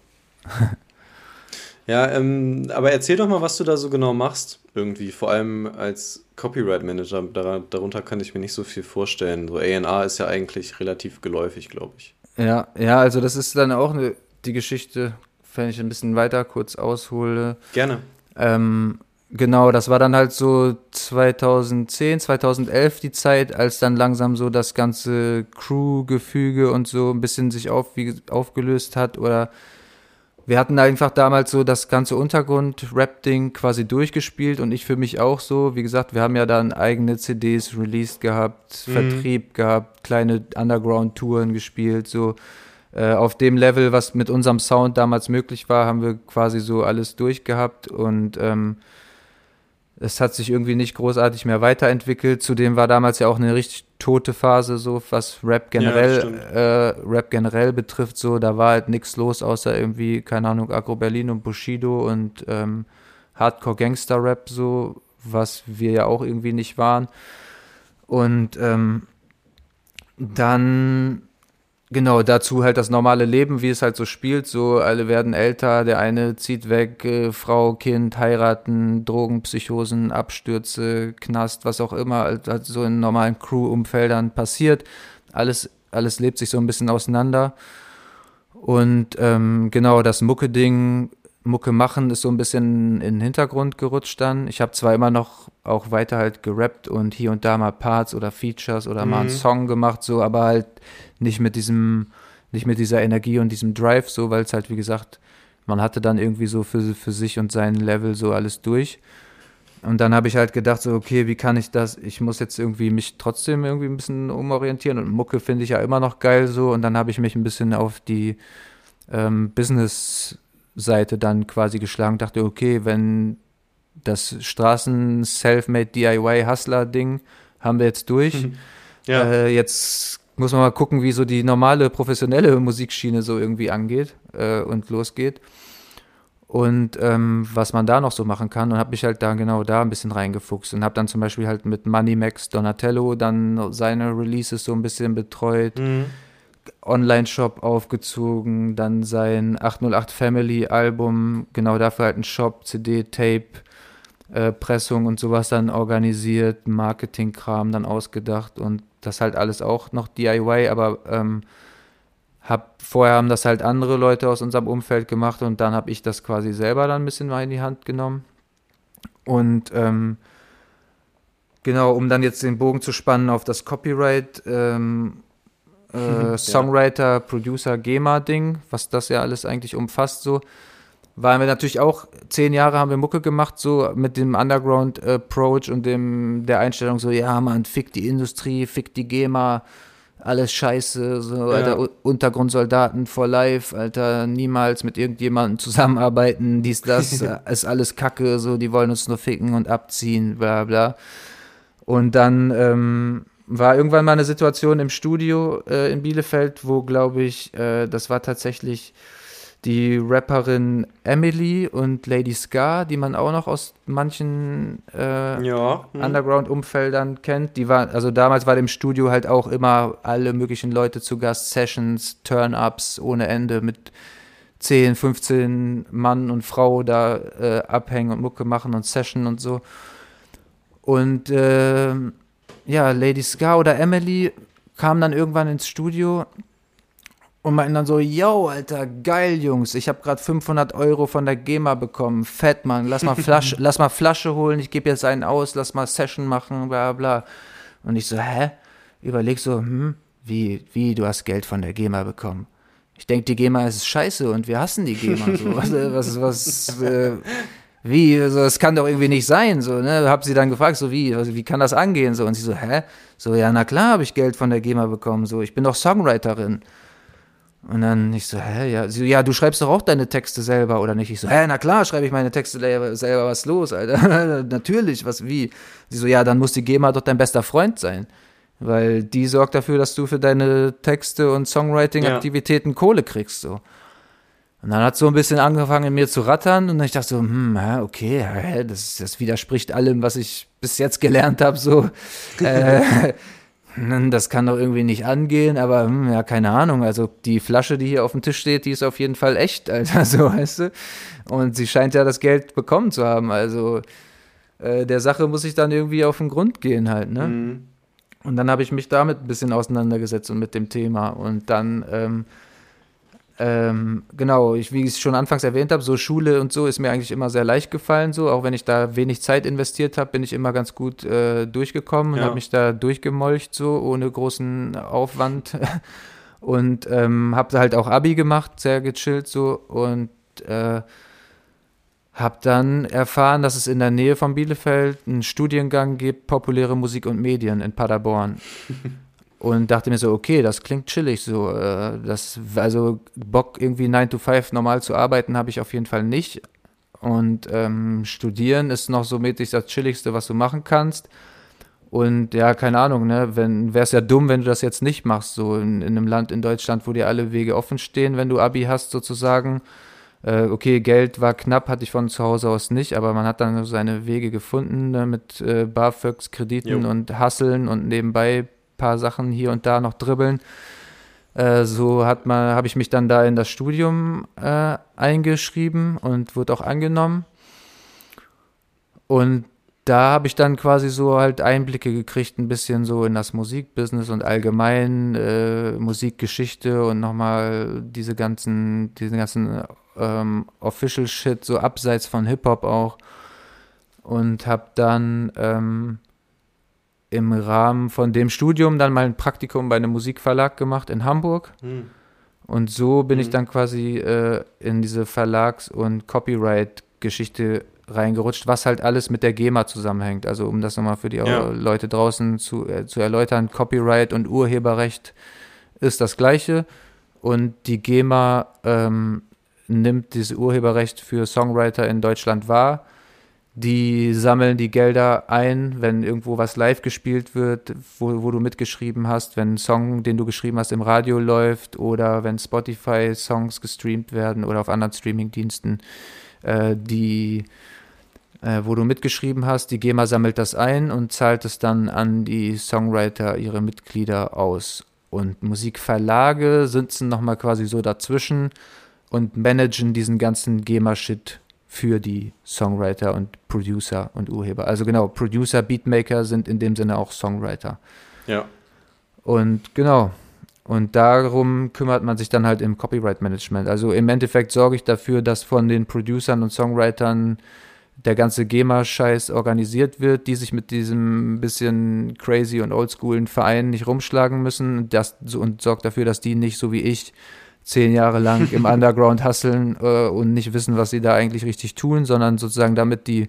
Ja, ähm, aber erzähl doch mal, was du da so genau machst, irgendwie. Vor allem als Copyright Manager. Dar darunter kann ich mir nicht so viel vorstellen. So ANA ist ja eigentlich relativ geläufig, glaube ich. Ja, ja, also das ist dann auch eine, die Geschichte, wenn ich ein bisschen weiter kurz aushole. Gerne. Ähm, genau, das war dann halt so 2010, 2011 die Zeit, als dann langsam so das ganze Crew-Gefüge und so ein bisschen sich auf, wie, aufgelöst hat oder wir hatten einfach damals so das ganze Untergrund-Rap-Ding quasi durchgespielt und ich für mich auch so. Wie gesagt, wir haben ja dann eigene CDs released gehabt, mhm. Vertrieb gehabt, kleine Underground-Touren gespielt, so. Äh, auf dem Level, was mit unserem Sound damals möglich war, haben wir quasi so alles durchgehabt und ähm, es hat sich irgendwie nicht großartig mehr weiterentwickelt. Zudem war damals ja auch eine richtig tote Phase, so was Rap generell, ja, äh, Rap generell betrifft. So, da war halt nichts los, außer irgendwie, keine Ahnung, Agro Berlin und Bushido und ähm, Hardcore Gangster Rap, so, was wir ja auch irgendwie nicht waren. Und ähm, dann Genau, dazu halt das normale Leben, wie es halt so spielt. So, alle werden älter, der eine zieht weg, äh, Frau, Kind, heiraten, Drogen, Psychosen, Abstürze, Knast, was auch immer, halt, halt so in normalen Crew-Umfeldern passiert. Alles, alles lebt sich so ein bisschen auseinander. Und ähm, genau, das Mucke-Ding Mucke machen ist so ein bisschen in den Hintergrund gerutscht dann. Ich habe zwar immer noch auch weiter halt gerappt und hier und da mal Parts oder Features oder mhm. mal einen mhm. Song gemacht, so, aber halt nicht mit diesem, nicht mit dieser Energie und diesem Drive, so, weil es halt, wie gesagt, man hatte dann irgendwie so für, für sich und sein Level so alles durch. Und dann habe ich halt gedacht, so, okay, wie kann ich das? Ich muss jetzt irgendwie mich trotzdem irgendwie ein bisschen umorientieren und Mucke finde ich ja immer noch geil so. Und dann habe ich mich ein bisschen auf die ähm, Business- Seite dann quasi geschlagen, dachte, okay, wenn das Straßen Selfmade DIY Hustler Ding haben wir jetzt durch. ja. Äh, jetzt muss man mal gucken, wie so die normale professionelle Musikschiene so irgendwie angeht äh, und losgeht. Und ähm, was man da noch so machen kann. Und habe mich halt da genau da ein bisschen reingefuchst und habe dann zum Beispiel halt mit Money Max Donatello dann seine Releases so ein bisschen betreut. Mhm Online-Shop aufgezogen, dann sein 808 Family Album, genau dafür halt ein Shop, CD, Tape, äh, Pressung und sowas dann organisiert, Marketingkram dann ausgedacht und das halt alles auch noch DIY, aber ähm, hab, vorher haben das halt andere Leute aus unserem Umfeld gemacht und dann habe ich das quasi selber dann ein bisschen mal in die Hand genommen. Und ähm, genau, um dann jetzt den Bogen zu spannen auf das Copyright, ähm, äh, Songwriter, ja. Producer, GEMA-Ding, was das ja alles eigentlich umfasst, so waren wir natürlich auch zehn Jahre haben wir Mucke gemacht, so mit dem Underground-Approach und dem der Einstellung so, ja man, fick die Industrie, fick die GEMA, alles scheiße, so, ja. Alter, Untergrundsoldaten for life, Alter, niemals mit irgendjemandem zusammenarbeiten, dies, das, ist alles Kacke, so, die wollen uns nur ficken und abziehen, bla, bla. Und dann, ähm, war irgendwann mal eine Situation im Studio äh, in Bielefeld, wo, glaube ich, äh, das war tatsächlich die Rapperin Emily und Lady Scar, die man auch noch aus manchen äh, ja, hm. Underground-Umfeldern kennt. Die war, also damals war im Studio halt auch immer alle möglichen Leute zu Gast, Sessions, Turn-Ups ohne Ende mit 10, 15 Mann und Frau da äh, abhängen und Mucke machen und Session und so. Und äh, ja, Lady Scar oder Emily kamen dann irgendwann ins Studio und meinten dann so, yo, Alter, geil, Jungs, ich habe gerade 500 Euro von der GEMA bekommen, fett, Mann, lass mal Flasche, lass mal Flasche holen, ich gebe jetzt einen aus, lass mal Session machen, bla bla. Und ich so, hä? Überleg so, hm, wie, wie, du hast Geld von der GEMA bekommen? Ich denke, die GEMA ist scheiße und wir hassen die GEMA. So. Was, was, was, äh, wie, also, das kann doch irgendwie nicht sein, so, ne? Hab sie dann gefragt, so, wie, also, wie kann das angehen, so, und sie so, hä? So, ja, na klar habe ich Geld von der GEMA bekommen, so, ich bin doch Songwriterin. Und dann ich so, hä, ja, sie so, ja, du schreibst doch auch deine Texte selber, oder nicht? Ich so, hä, na klar, schreibe ich meine Texte selber, was los, Alter? Natürlich, was, wie? Sie so, ja, dann muss die GEMA doch dein bester Freund sein. Weil die sorgt dafür, dass du für deine Texte und Songwriting-Aktivitäten ja. Kohle kriegst, so. Und dann hat so ein bisschen angefangen, in mir zu rattern und ich dachte so, hm, okay, das, das widerspricht allem, was ich bis jetzt gelernt habe, so. äh, das kann doch irgendwie nicht angehen, aber hm, ja, keine Ahnung. Also die Flasche, die hier auf dem Tisch steht, die ist auf jeden Fall echt, Alter, so weißt du. Und sie scheint ja das Geld bekommen zu haben. Also äh, der Sache muss ich dann irgendwie auf den Grund gehen halt, ne? Mhm. Und dann habe ich mich damit ein bisschen auseinandergesetzt und mit dem Thema. Und dann ähm, ähm, genau, ich, wie ich es schon anfangs erwähnt habe, so Schule und so ist mir eigentlich immer sehr leicht gefallen. So, auch wenn ich da wenig Zeit investiert habe, bin ich immer ganz gut äh, durchgekommen und ja. habe mich da durchgemolcht, so ohne großen Aufwand. und ähm, habe halt auch Abi gemacht, sehr gechillt so und äh, habe dann erfahren, dass es in der Nähe von Bielefeld einen Studiengang gibt, populäre Musik und Medien in Paderborn. und dachte mir so, okay, das klingt chillig so. Äh, das, also Bock irgendwie 9 to 5 normal zu arbeiten habe ich auf jeden Fall nicht. Und ähm, studieren ist noch so mäßig das Chilligste, was du machen kannst. Und ja, keine Ahnung, ne, wenn wäre es ja dumm, wenn du das jetzt nicht machst, so in, in, einem Land in Deutschland, wo dir alle Wege offen stehen, wenn du Abi hast, sozusagen. Äh, okay, Geld war knapp, hatte ich von zu Hause aus nicht, aber man hat dann seine Wege gefunden ne, mit äh, BAföGs, Krediten jo. und Hasseln und nebenbei paar Sachen hier und da noch dribbeln. Äh, so hat man, habe ich mich dann da in das Studium äh, eingeschrieben und wurde auch angenommen. Und da habe ich dann quasi so halt Einblicke gekriegt, ein bisschen so in das Musikbusiness und allgemein äh, Musikgeschichte und nochmal diese ganzen, diesen ganzen ähm, Official Shit, so abseits von Hip-Hop auch. Und habe dann ähm, im Rahmen von dem Studium dann mal ein Praktikum bei einem Musikverlag gemacht in Hamburg. Hm. Und so bin hm. ich dann quasi äh, in diese Verlags- und Copyright-Geschichte reingerutscht, was halt alles mit der GEMA zusammenhängt. Also um das nochmal für die ja. Leute draußen zu, äh, zu erläutern, Copyright und Urheberrecht ist das gleiche. Und die GEMA ähm, nimmt dieses Urheberrecht für Songwriter in Deutschland wahr die sammeln die Gelder ein, wenn irgendwo was live gespielt wird, wo, wo du mitgeschrieben hast, wenn ein Song, den du geschrieben hast, im Radio läuft oder wenn Spotify-Songs gestreamt werden oder auf anderen Streaming-Diensten, äh, die, äh, wo du mitgeschrieben hast. Die GEMA sammelt das ein und zahlt es dann an die Songwriter, ihre Mitglieder aus. Und Musikverlage sitzen nochmal quasi so dazwischen und managen diesen ganzen GEMA-Shit für die Songwriter und Producer und Urheber. Also genau, Producer, Beatmaker sind in dem Sinne auch Songwriter. Ja. Und genau. Und darum kümmert man sich dann halt im Copyright Management. Also im Endeffekt sorge ich dafür, dass von den Producern und Songwritern der ganze GEMA-Scheiß organisiert wird, die sich mit diesem bisschen crazy und oldschoolen Verein nicht rumschlagen müssen das, und sorgt dafür, dass die nicht so wie ich zehn Jahre lang im Underground hasseln äh, und nicht wissen, was sie da eigentlich richtig tun, sondern sozusagen damit die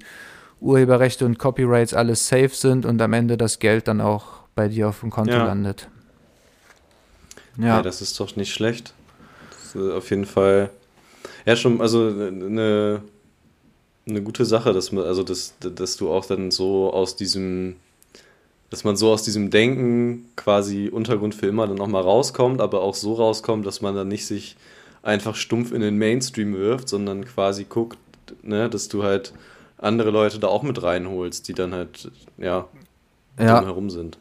Urheberrechte und Copyrights alles safe sind und am Ende das Geld dann auch bei dir auf dem Konto ja. landet. Ja. ja. das ist doch nicht schlecht. Das ist auf jeden Fall ja schon, also eine eine gute Sache, dass man, also dass, dass du auch dann so aus diesem, dass man so aus diesem Denken quasi Untergrund für immer dann nochmal rauskommt, aber auch so rauskommt, dass man dann nicht sich einfach stumpf in den Mainstream wirft, sondern quasi guckt, ne, dass du halt andere Leute da auch mit reinholst, die dann halt, ja, ja. herum sind.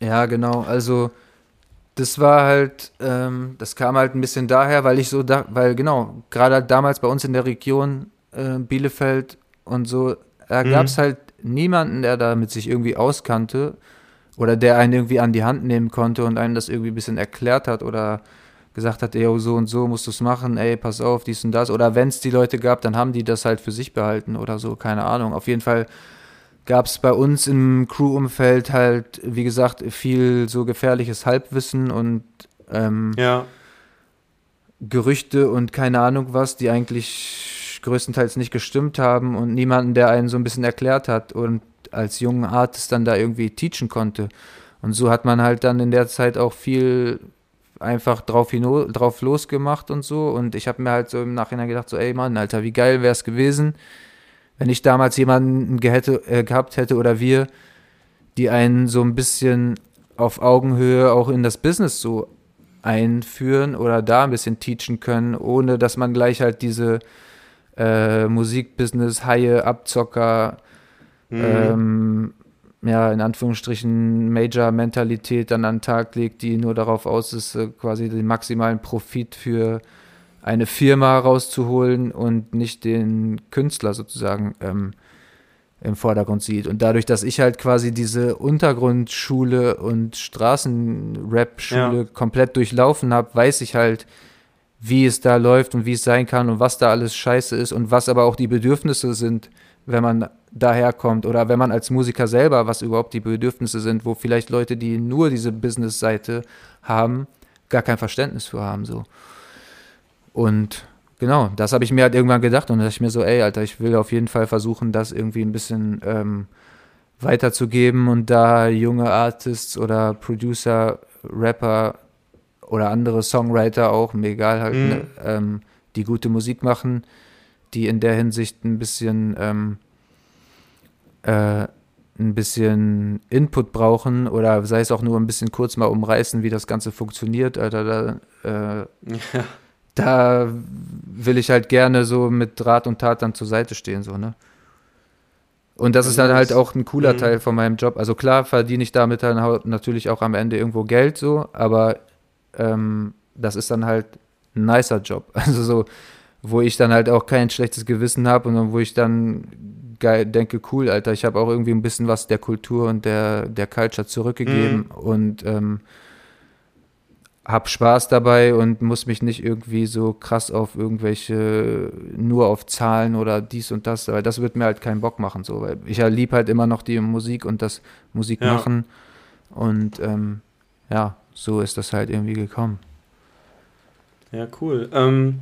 Ja, genau. Also das war halt, ähm, das kam halt ein bisschen daher, weil ich so da, weil genau, gerade damals bei uns in der Region äh, Bielefeld und so, da mhm. gab es halt niemanden, der damit sich irgendwie auskannte oder der einen irgendwie an die Hand nehmen konnte und einen das irgendwie ein bisschen erklärt hat oder gesagt hat, ey, so und so musst du es machen, ey, pass auf, dies und das. Oder wenn es die Leute gab, dann haben die das halt für sich behalten oder so, keine Ahnung. Auf jeden Fall gab es bei uns im Crew-Umfeld halt, wie gesagt, viel so gefährliches Halbwissen und ähm, ja. Gerüchte und keine Ahnung was, die eigentlich größtenteils nicht gestimmt haben und niemanden, der einen so ein bisschen erklärt hat und als junger Artist dann da irgendwie teachen konnte. Und so hat man halt dann in der Zeit auch viel einfach drauf, drauf losgemacht und so. Und ich habe mir halt so im Nachhinein gedacht, so, ey Mann, Alter, wie geil wäre es gewesen, wenn ich damals jemanden gehätte, äh, gehabt hätte oder wir, die einen so ein bisschen auf Augenhöhe auch in das Business so einführen oder da ein bisschen teachen können, ohne dass man gleich halt diese äh, Musikbusiness, Haie, Abzocker, mhm. ähm, ja, in Anführungsstrichen Major-Mentalität dann an den Tag legt, die nur darauf aus ist, äh, quasi den maximalen Profit für eine Firma rauszuholen und nicht den Künstler sozusagen ähm, im Vordergrund sieht. Und dadurch, dass ich halt quasi diese Untergrundschule und Straßenrap-Schule ja. komplett durchlaufen habe, weiß ich halt, wie es da läuft und wie es sein kann und was da alles scheiße ist und was aber auch die Bedürfnisse sind, wenn man daherkommt oder wenn man als Musiker selber, was überhaupt die Bedürfnisse sind, wo vielleicht Leute, die nur diese Business-Seite haben, gar kein Verständnis für haben, so. Und genau, das habe ich mir halt irgendwann gedacht und da dachte ich mir so, ey, Alter, ich will auf jeden Fall versuchen, das irgendwie ein bisschen ähm, weiterzugeben und da junge Artists oder Producer, Rapper oder andere Songwriter auch, mir egal halt, mhm. ne, ähm, die gute Musik machen, die in der Hinsicht ein bisschen ähm, äh, ein bisschen Input brauchen oder sei es auch nur ein bisschen kurz mal umreißen, wie das Ganze funktioniert, Alter, da, äh, ja. da will ich halt gerne so mit Draht und Tat dann zur Seite stehen, so, ne? Und das ist dann halt auch ein cooler mhm. Teil von meinem Job. Also klar verdiene ich damit dann natürlich auch am Ende irgendwo Geld so, aber ähm, das ist dann halt ein nicer Job. Also so, wo ich dann halt auch kein schlechtes Gewissen habe und wo ich dann geil denke, cool, Alter, ich habe auch irgendwie ein bisschen was der Kultur und der, der Culture zurückgegeben mhm. und ähm, hab Spaß dabei und muss mich nicht irgendwie so krass auf irgendwelche, nur auf Zahlen oder dies und das, weil das wird mir halt keinen Bock machen, so, weil ich ja lieb halt immer noch die Musik und das Musik ja. machen und ähm, ja, so ist das halt irgendwie gekommen. Ja, cool. Ähm,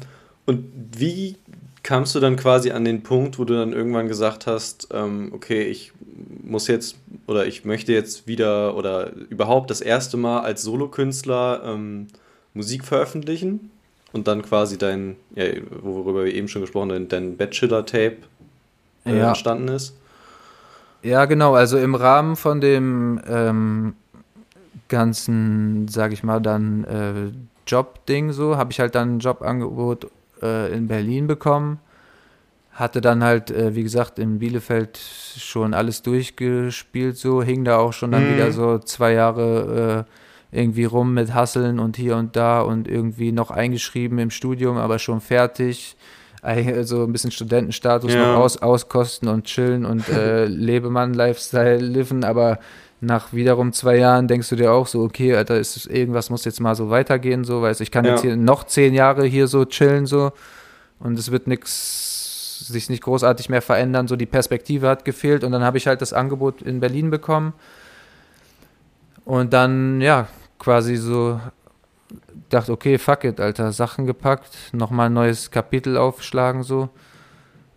und wie kamst du dann quasi an den Punkt, wo du dann irgendwann gesagt hast, ähm, okay, ich muss jetzt oder ich möchte jetzt wieder oder überhaupt das erste Mal als Solokünstler ähm, Musik veröffentlichen und dann quasi dein, ja, worüber wir eben schon gesprochen haben, dein Bachelor-Tape äh, ja. entstanden ist? Ja, genau. Also im Rahmen von dem ähm, ganzen, sag ich mal, dann äh, Job-Ding so, habe ich halt dann ein Jobangebot äh, in Berlin bekommen. Hatte dann halt, äh, wie gesagt, in Bielefeld schon alles durchgespielt, so, hing da auch schon dann mhm. wieder so zwei Jahre äh, irgendwie rum mit Hasseln und hier und da und irgendwie noch eingeschrieben im Studium, aber schon fertig. so ein bisschen Studentenstatus ja. noch aus, auskosten und chillen und äh, Lebemann-Lifestyle liven, aber nach wiederum zwei Jahren denkst du dir auch so, okay, Alter, ist irgendwas muss jetzt mal so weitergehen, so, weißt ich kann ja. jetzt hier noch zehn Jahre hier so chillen, so, und es wird nichts, sich nicht großartig mehr verändern, so die Perspektive hat gefehlt und dann habe ich halt das Angebot in Berlin bekommen und dann, ja, quasi so dachte, okay, fuck it, Alter, Sachen gepackt, nochmal ein neues Kapitel aufschlagen, so.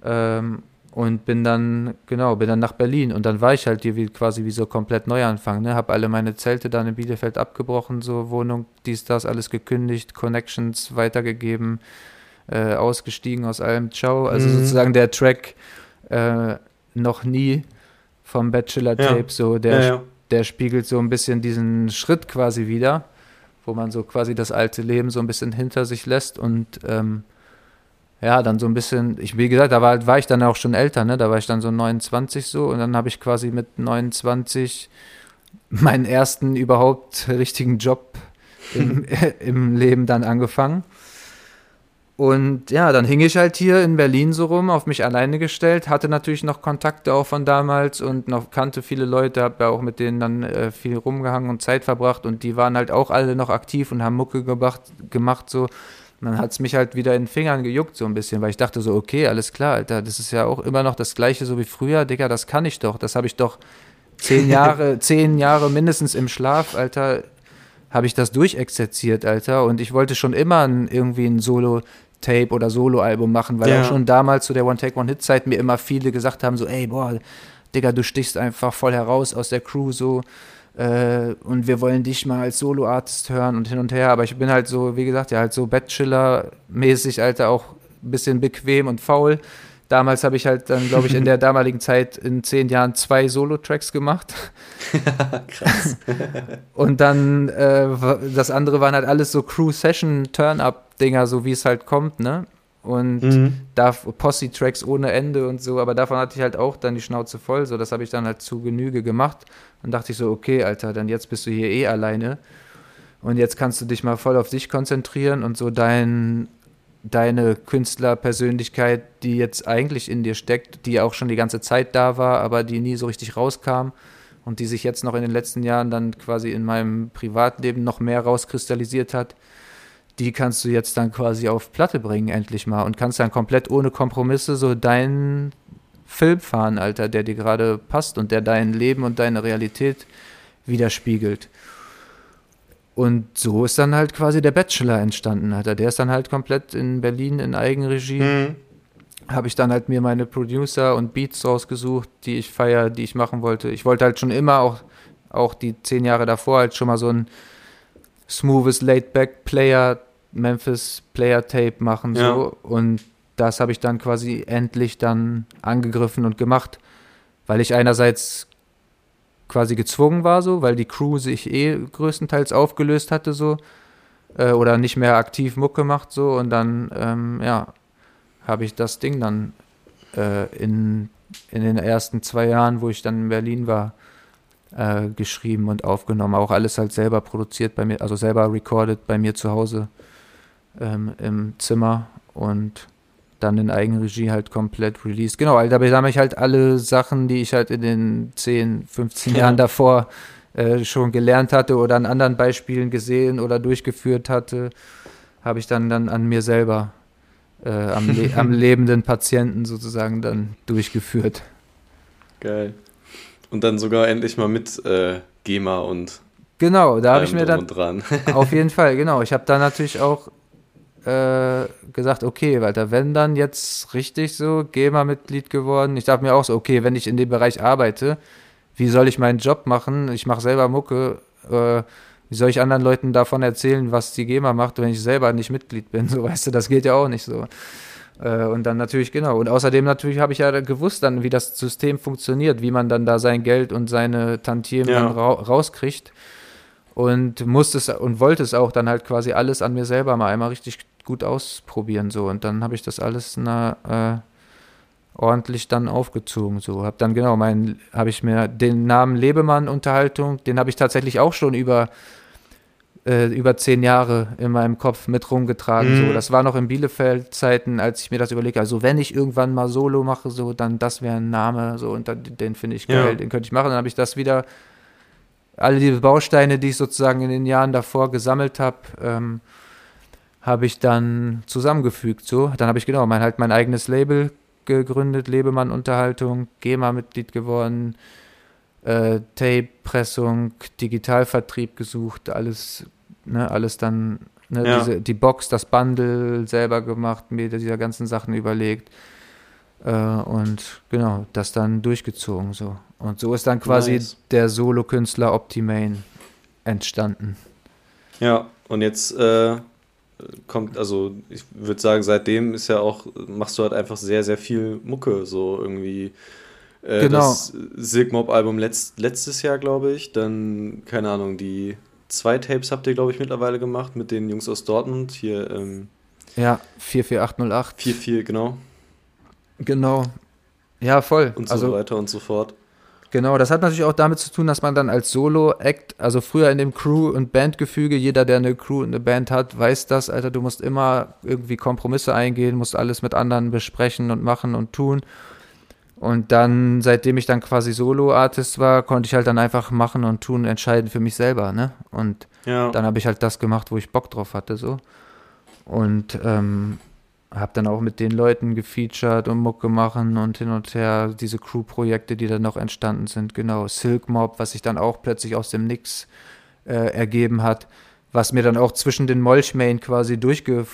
Ähm, und bin dann, genau, bin dann nach Berlin. Und dann war ich halt hier wie, quasi wie so komplett Neuanfang, ne? Hab alle meine Zelte dann in Bielefeld abgebrochen, so Wohnung, dies, das, alles gekündigt, Connections weitergegeben, äh, ausgestiegen aus allem, ciao. Also mhm. sozusagen der Track äh, noch nie vom Bachelor-Tape, ja. so, der, ja, ja. der spiegelt so ein bisschen diesen Schritt quasi wieder wo man so quasi das alte Leben so ein bisschen hinter sich lässt und ähm, ja, dann so ein bisschen, ich wie gesagt, da war, war ich dann auch schon älter, ne? Da war ich dann so 29 so und dann habe ich quasi mit 29 meinen ersten überhaupt richtigen Job im, im Leben dann angefangen. Und ja, dann hing ich halt hier in Berlin so rum, auf mich alleine gestellt, hatte natürlich noch Kontakte auch von damals und noch kannte viele Leute, habe ja auch mit denen dann äh, viel rumgehangen und Zeit verbracht und die waren halt auch alle noch aktiv und haben Mucke gemacht, gemacht so. Und dann hat es mich halt wieder in den Fingern gejuckt so ein bisschen, weil ich dachte so, okay, alles klar, Alter, das ist ja auch immer noch das gleiche so wie früher, Digga, das kann ich doch, das habe ich doch zehn Jahre, zehn Jahre mindestens im Schlaf, Alter, habe ich das durchexerziert, Alter. Und ich wollte schon immer ein, irgendwie ein Solo Tape oder Soloalbum machen, weil ja. auch schon damals zu der One-Take-One-Hit-Zeit mir immer viele gesagt haben, so, ey, boah, Digga, du stichst einfach voll heraus aus der Crew so äh, und wir wollen dich mal als Solo-Artist hören und hin und her, aber ich bin halt so, wie gesagt, ja, halt so Bachelor-mäßig, Alter, auch ein bisschen bequem und faul. Damals habe ich halt dann, glaube ich, in der damaligen Zeit in zehn Jahren zwei Solo-Tracks gemacht. Krass. und dann, äh, das andere waren halt alles so Crew-Session-Turn-Up-Dinger, so wie es halt kommt, ne? Und mhm. da Posse-Tracks ohne Ende und so, aber davon hatte ich halt auch dann die Schnauze voll, so das habe ich dann halt zu Genüge gemacht. Und dachte ich so, okay, Alter, dann jetzt bist du hier eh alleine. Und jetzt kannst du dich mal voll auf dich konzentrieren und so dein deine Künstlerpersönlichkeit, die jetzt eigentlich in dir steckt, die auch schon die ganze Zeit da war, aber die nie so richtig rauskam und die sich jetzt noch in den letzten Jahren dann quasi in meinem Privatleben noch mehr rauskristallisiert hat, die kannst du jetzt dann quasi auf Platte bringen, endlich mal, und kannst dann komplett ohne Kompromisse so deinen Film fahren, Alter, der dir gerade passt und der dein Leben und deine Realität widerspiegelt. Und so ist dann halt quasi der Bachelor entstanden, Alter. Der ist dann halt komplett in Berlin in Eigenregie. Mhm. Habe ich dann halt mir meine Producer und Beats rausgesucht, die ich feiere, die ich machen wollte. Ich wollte halt schon immer auch, auch die zehn Jahre davor halt schon mal so ein smoothes Laid-Back Player, Memphis Player Tape machen, ja. so. Und das habe ich dann quasi endlich dann angegriffen und gemacht, weil ich einerseits quasi gezwungen war, so, weil die Crew sich eh größtenteils aufgelöst hatte, so, äh, oder nicht mehr aktiv Muck gemacht, so, und dann, ähm, ja, habe ich das Ding dann äh, in, in den ersten zwei Jahren, wo ich dann in Berlin war, äh, geschrieben und aufgenommen. Auch alles halt selber produziert bei mir, also selber recorded bei mir zu Hause ähm, im Zimmer und dann in Eigenregie halt komplett released. Genau, also da habe ich halt alle Sachen, die ich halt in den 10, 15 ja. Jahren davor äh, schon gelernt hatte oder an anderen Beispielen gesehen oder durchgeführt hatte, habe ich dann, dann an mir selber, äh, am, Le am lebenden Patienten sozusagen dann durchgeführt. Geil. Und dann sogar endlich mal mit äh, GEMA und Genau, da habe ich mir dann auf jeden Fall, genau. Ich habe da natürlich auch äh, gesagt, okay, Walter, wenn dann jetzt richtig so GEMA-Mitglied geworden. Ich dachte mir auch so, okay, wenn ich in dem Bereich arbeite, wie soll ich meinen Job machen? Ich mache selber Mucke. Äh, wie soll ich anderen Leuten davon erzählen, was die GEMA macht, wenn ich selber nicht Mitglied bin? So, weißt du, das geht ja auch nicht so. Äh, und dann natürlich, genau. Und außerdem natürlich habe ich ja gewusst dann, wie das System funktioniert, wie man dann da sein Geld und seine Tantiemen ja. ra rauskriegt. Und musste es und wollte es auch dann halt quasi alles an mir selber mal einmal richtig gut ausprobieren so und dann habe ich das alles na, äh, ordentlich dann aufgezogen so habe dann genau mein habe ich mir den Namen Lebemann Unterhaltung den habe ich tatsächlich auch schon über äh, über zehn Jahre in meinem Kopf mit rumgetragen. Mhm. So, das war noch in Bielefeld-Zeiten, als ich mir das überlege. Also wenn ich irgendwann mal Solo mache, so dann das wäre ein Name, so und dann, den finde ich geil, Ja. den könnte ich machen. Dann habe ich das wieder, alle die Bausteine, die ich sozusagen in den Jahren davor gesammelt habe, ähm, habe ich dann zusammengefügt. So, dann habe ich genau mein halt mein eigenes Label gegründet, Lebemann Unterhaltung, GEMA-Mitglied geworden, äh, Tape-Pressung, Digitalvertrieb gesucht, alles, ne, alles dann, ne, Ja. diese, die Box, das Bundle selber gemacht, mir diese ganzen Sachen überlegt äh, und genau, das dann durchgezogen so. Und so ist dann quasi Nice. der Solo-Künstler Optimane entstanden. Ja, und jetzt äh, kommt, also ich würde sagen, seitdem ist ja auch, machst du halt einfach sehr, sehr viel Mucke, so irgendwie. Äh, Genau. Das Silk Mob Album letzt, letztes Jahr, glaube ich. Dann, keine Ahnung, die zwei Tapes habt ihr, glaube ich, mittlerweile gemacht mit den Jungs aus Dortmund. Hier ähm, Ja, 44808. 4-4, genau. Genau. Ja, voll. Und so also weiter und so fort. Genau, das hat natürlich auch damit zu tun, dass man dann als Solo-Act, also früher in dem Crew- und Bandgefüge, jeder, der eine Crew und eine Band hat, weiß das, Alter, du musst immer irgendwie Kompromisse eingehen, musst alles mit anderen besprechen und machen und tun. Und dann, seitdem ich dann quasi Solo-Artist war, konnte ich halt dann einfach machen und tun, entscheiden für mich selber, ne? Und Ja. dann habe ich halt das gemacht, wo ich Bock drauf hatte, so. Und ähm, habe dann auch mit den Leuten gefeatured und Mucke machen und hin und her diese Crew-Projekte, die dann noch entstanden sind. Genau, Silk Mob, was sich dann auch plötzlich aus dem Nix äh, ergeben hat, was mir dann auch zwischen den Molchmain quasi durchge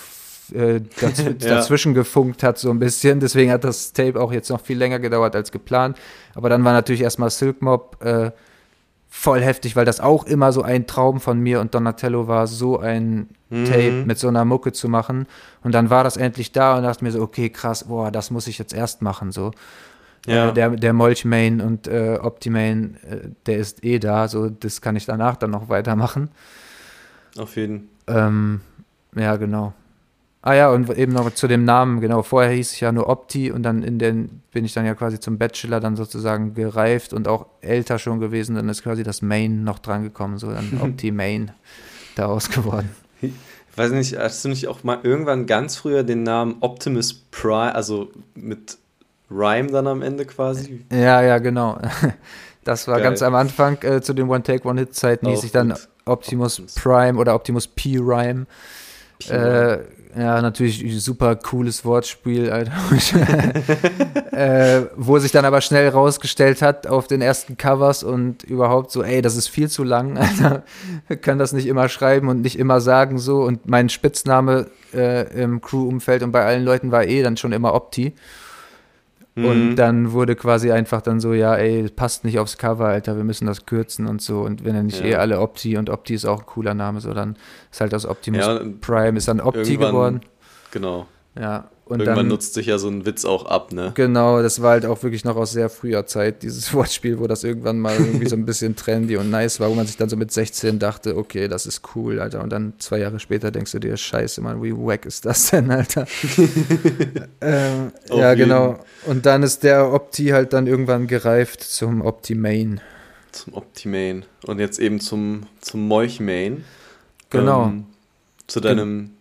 äh, daz Ja. dazwischen gefunkt hat, so ein bisschen. Deswegen hat das Tape auch jetzt noch viel länger gedauert als geplant. Aber dann war natürlich erstmal Silk Mob äh, voll heftig, weil das auch immer so ein Traum von mir und Donatello war, so ein Mhm. Tape mit so einer Mucke zu machen. Und dann war das endlich da und dachte mir so, okay, krass, boah, das muss ich jetzt erst machen. So. Ja. Äh, der, der Molchmain und äh, Optimane, äh, der ist eh da, so das kann ich danach dann noch weitermachen. Auf jeden Ähm, ja, genau. Ah ja, und eben noch zu dem Namen, genau. Vorher hieß ich ja nur Opti und dann in den bin ich dann ja quasi zum Bachelor dann sozusagen gereift und auch älter schon gewesen. Dann ist quasi das Main noch dran gekommen, so dann Opti Main daraus geworden. Ich weiß nicht, hast du nicht auch mal irgendwann ganz früher den Namen Optimus Prime, also mit Rhyme dann am Ende quasi? Ja, ja, genau. Das war Geil. ganz am Anfang äh, zu den One-Take-One-Hit-Zeiten, hieß Auch ich dann. Optimus Optimus. Prime oder Optimus P-Rhyme. Äh, ja, natürlich super cooles Wortspiel, Alter. äh, wo sich dann aber schnell rausgestellt hat auf den ersten Covers und überhaupt so, ey, das ist viel zu lang, Alter. Wir können das nicht immer schreiben und nicht immer sagen so. Und mein Spitzname äh, im Crew-Umfeld und bei allen Leuten war eh dann schon immer Opti. Und Mhm. dann wurde quasi einfach dann so, ja, ey, passt nicht aufs Cover, Alter, wir müssen das kürzen und so. Und wenn dann nicht Ja. eh alle Opti und Opti ist auch ein cooler Name, so dann ist halt das Optimus Ja, Prime, ist dann Opti geworden. Genau. Ja, und Irgendwann dann, nutzt sich ja so ein Witz auch ab, ne? genau, das war halt auch wirklich noch aus sehr früher Zeit, dieses Wortspiel, wo das irgendwann mal irgendwie so ein bisschen trendy und nice war, wo man sich dann so mit 16 dachte, okay, das ist cool, Alter. Und dann zwei Jahre später denkst du dir, scheiße, Mann, wie wack ist das denn, Alter? ähm, ja, jeden. genau. Und dann ist der Opti halt dann irgendwann gereift zum Optimane. Zum Optimane. Und jetzt eben zum, zum Molchmane. Genau. Ähm, zu deinem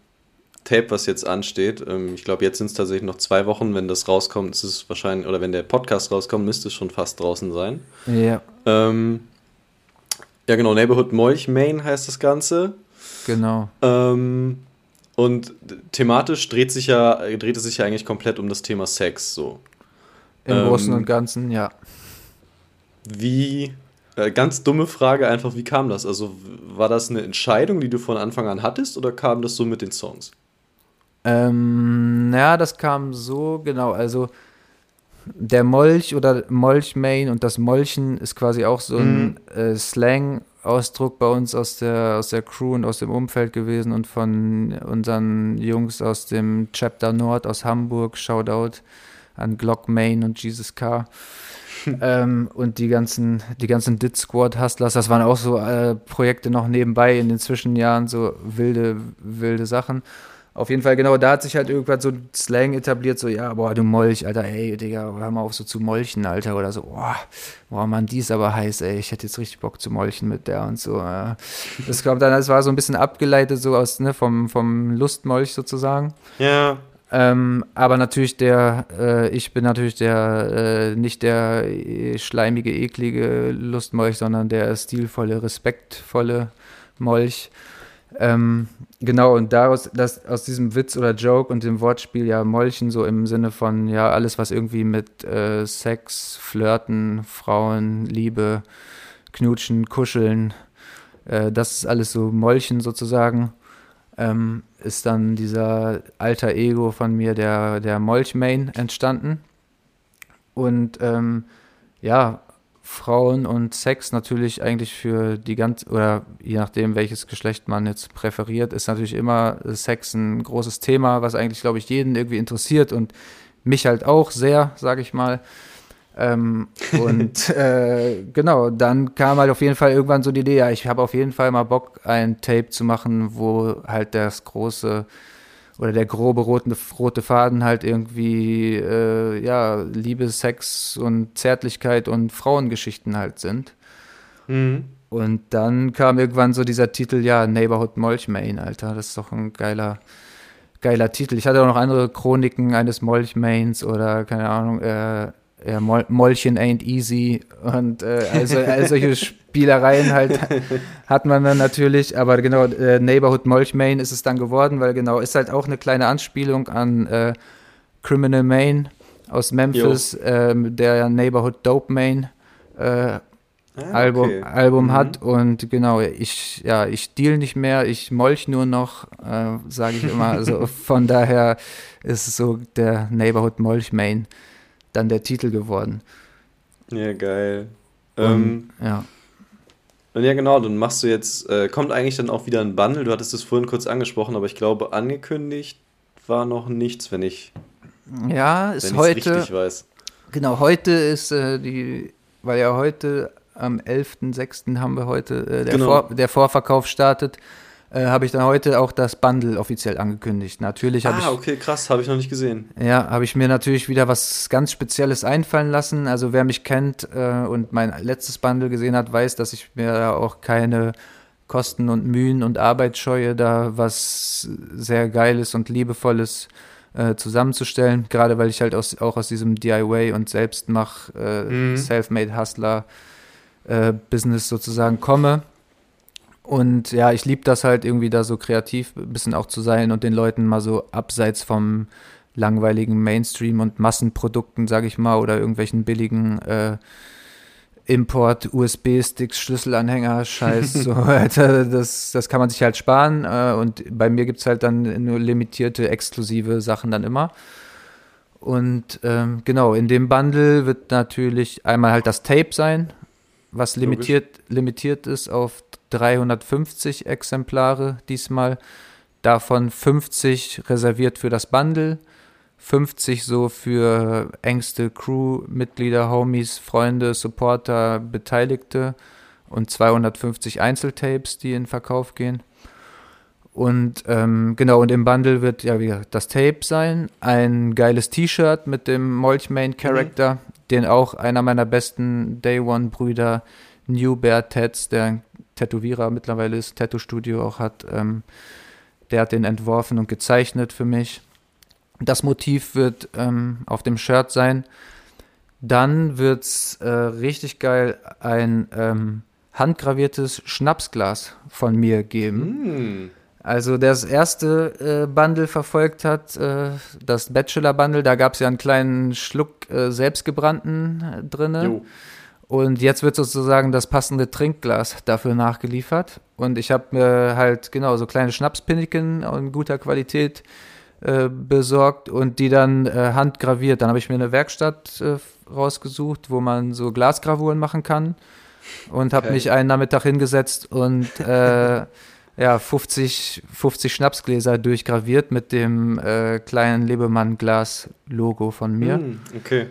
Tape, was jetzt ansteht. Ähm, ich glaube, jetzt sind es tatsächlich noch zwei Wochen. Wenn das rauskommt, ist es wahrscheinlich, oder wenn der Podcast rauskommt, müsste es schon fast draußen sein. Ja, Ähm, ja, genau, Neighborhood Molchmane heißt das Ganze. genau. Ähm, und thematisch dreht sich ja, dreht es sich ja eigentlich komplett um das Thema Sex. So. Im Ähm, Großen und Ganzen, ja. Wie, äh, ganz dumme Frage einfach, wie kam das? Also war das eine Entscheidung, die du von Anfang an hattest oder kam das so mit den Songs? Ähm, ja, das kam so, genau, also der Molch oder Molchmain und das Molchen ist quasi auch so ein äh, Slang-Ausdruck bei uns aus der, aus der Crew und aus dem Umfeld gewesen und von unseren Jungs aus dem Chapter Nord aus Hamburg, Shoutout an Glock Main und Jesus K. ähm, und die ganzen, die ganzen Dit Squad Hustlers, das waren auch so äh, Projekte noch nebenbei in den Zwischenjahren, so wilde, wilde Sachen. Auf jeden Fall, genau, da hat sich halt irgendwann so Slang etabliert, so, ja, boah, du Molch, Alter, ey, Digga, hör mal auf so zu molchen, Alter, oder so, boah, boah, Mann, die ist aber heiß, ey, ich hätte jetzt richtig Bock zu molchen mit der und so. Ja. Das kommt dann, das war so ein bisschen abgeleitet, so aus, ne, vom, vom Lustmolch sozusagen. Ja. Ähm, aber natürlich der, äh, ich bin natürlich der, äh, nicht der äh, schleimige, eklige Lustmolch, sondern der stilvolle, respektvolle Molch. Ähm, genau, und daraus, das, aus diesem Witz oder Joke und dem Wortspiel ja Molchen so im Sinne von, ja, alles, was irgendwie mit äh, Sex, Flirten, Frauen, Liebe, Knutschen, Kuscheln, äh, das ist alles so Molchen sozusagen, ähm, ist dann dieser alter Ego von mir, der, der Molch-Main, entstanden. Und ähm, ja, Frauen und Sex natürlich eigentlich für die ganz, oder je nachdem, welches Geschlecht man jetzt präferiert, ist natürlich immer Sex ein großes Thema, was eigentlich, glaube ich, jeden irgendwie interessiert und mich halt auch sehr, sage ich mal. Ähm, und äh, genau, dann kam halt auf jeden Fall irgendwann so die Idee, ja, ich habe auf jeden Fall mal Bock, ein Tape zu machen, wo halt das große oder der grobe rote, rote Faden halt irgendwie, äh, ja, Liebe, Sex und Zärtlichkeit und Frauengeschichten halt sind. Mhm. Und dann kam irgendwann so dieser Titel, ja, Neighborhood Molchmain, Alter, das ist doch ein geiler, geiler Titel. Ich hatte auch noch andere Chroniken eines Molchmains oder, keine Ahnung, äh, ja, Mol Molchen ain't easy und äh, also, also solche Spielereien halt hat man dann natürlich, aber genau, äh, Neighborhood Molch Main ist es dann geworden, weil genau, ist halt auch eine kleine Anspielung an äh, Criminal Main aus Memphis, ähm, der Neighborhood Dope Main äh, Ah, Album, okay. Album mhm. hat und genau, ich, ja, ich deal nicht mehr, ich molch nur noch, äh, sage ich immer. Also von daher ist es so der Neighborhood Molch Main dann der Titel geworden. Ja, geil. Und, ähm, ja. Und ja, genau, dann machst du jetzt, äh, kommt eigentlich dann auch wieder ein Bundle, du hattest es vorhin kurz angesprochen, aber ich glaube, angekündigt war noch nichts, wenn ich ja, ist heute, richtig weiß. Genau, heute ist äh, die, weil ja heute am 11.06. haben wir heute, äh, der, genau. Vor, der Vorverkauf startet, äh, habe ich dann heute auch das Bundle offiziell angekündigt. Natürlich habe ah, ich. Ah, okay, krass, habe ich noch nicht gesehen. Ja, habe ich mir natürlich wieder was ganz Spezielles einfallen lassen. Also wer mich kennt äh, und mein letztes Bundle gesehen hat, weiß, dass ich mir auch keine Kosten und Mühen und Arbeit scheue, da was sehr Geiles und Liebevolles äh, zusammenzustellen. Gerade weil ich halt aus, auch aus diesem DIY und Selbstmach, äh, mhm. Self-Made Hustler äh, Business sozusagen komme. Und ja, ich liebe das halt irgendwie da so kreativ ein bisschen auch zu sein und den Leuten mal so abseits vom langweiligen Mainstream und Massenprodukten, sage ich mal, oder irgendwelchen billigen äh, Import, USB-Sticks, Schlüsselanhänger, Scheiß, so, Alter, das, das kann man sich halt sparen. Äh, und bei mir gibt es halt dann nur limitierte, exklusive Sachen dann immer. Und ähm, genau, in dem Bundle wird natürlich einmal halt das Tape sein, was limitiert, limitiert ist auf 350 Exemplare diesmal, davon 50 reserviert für das Bundle, 50 so für engste Crew-Mitglieder, Homies, Freunde, Supporter, Beteiligte und 250 Einzeltapes, die in Verkauf gehen. Und ähm, genau, und im Bundle wird ja wieder das Tape sein, ein geiles T-Shirt mit dem Molch Main Character, mhm. Den auch einer meiner besten Day One Brüder, New Bear Tats, der Tätowierer mittlerweile ist, Tattoo-Studio auch hat. Ähm, der hat den entworfen und gezeichnet für mich. Das Motiv wird ähm, auf dem Shirt sein. Dann wird es äh, richtig geil ein ähm, handgraviertes Schnapsglas von mir geben. Mm. Also das erste äh, Bundle verfolgt hat, äh, das Bachelor-Bundle, da gab es ja einen kleinen Schluck äh, selbstgebrannten äh, drin. Und jetzt wird sozusagen das passende Trinkglas dafür nachgeliefert. Und ich habe mir halt genau so kleine Schnapspinniken in guter Qualität äh, besorgt und die dann äh, handgraviert. Dann habe ich mir eine Werkstatt rausgesucht, wo man so Glasgravuren machen kann. Und habe okay. mich einen Nachmittag hingesetzt und ja, 50, 50 Schnapsgläser durchgraviert mit dem äh, kleinen Lebemann-Glas-Logo von mir. Mm, okay.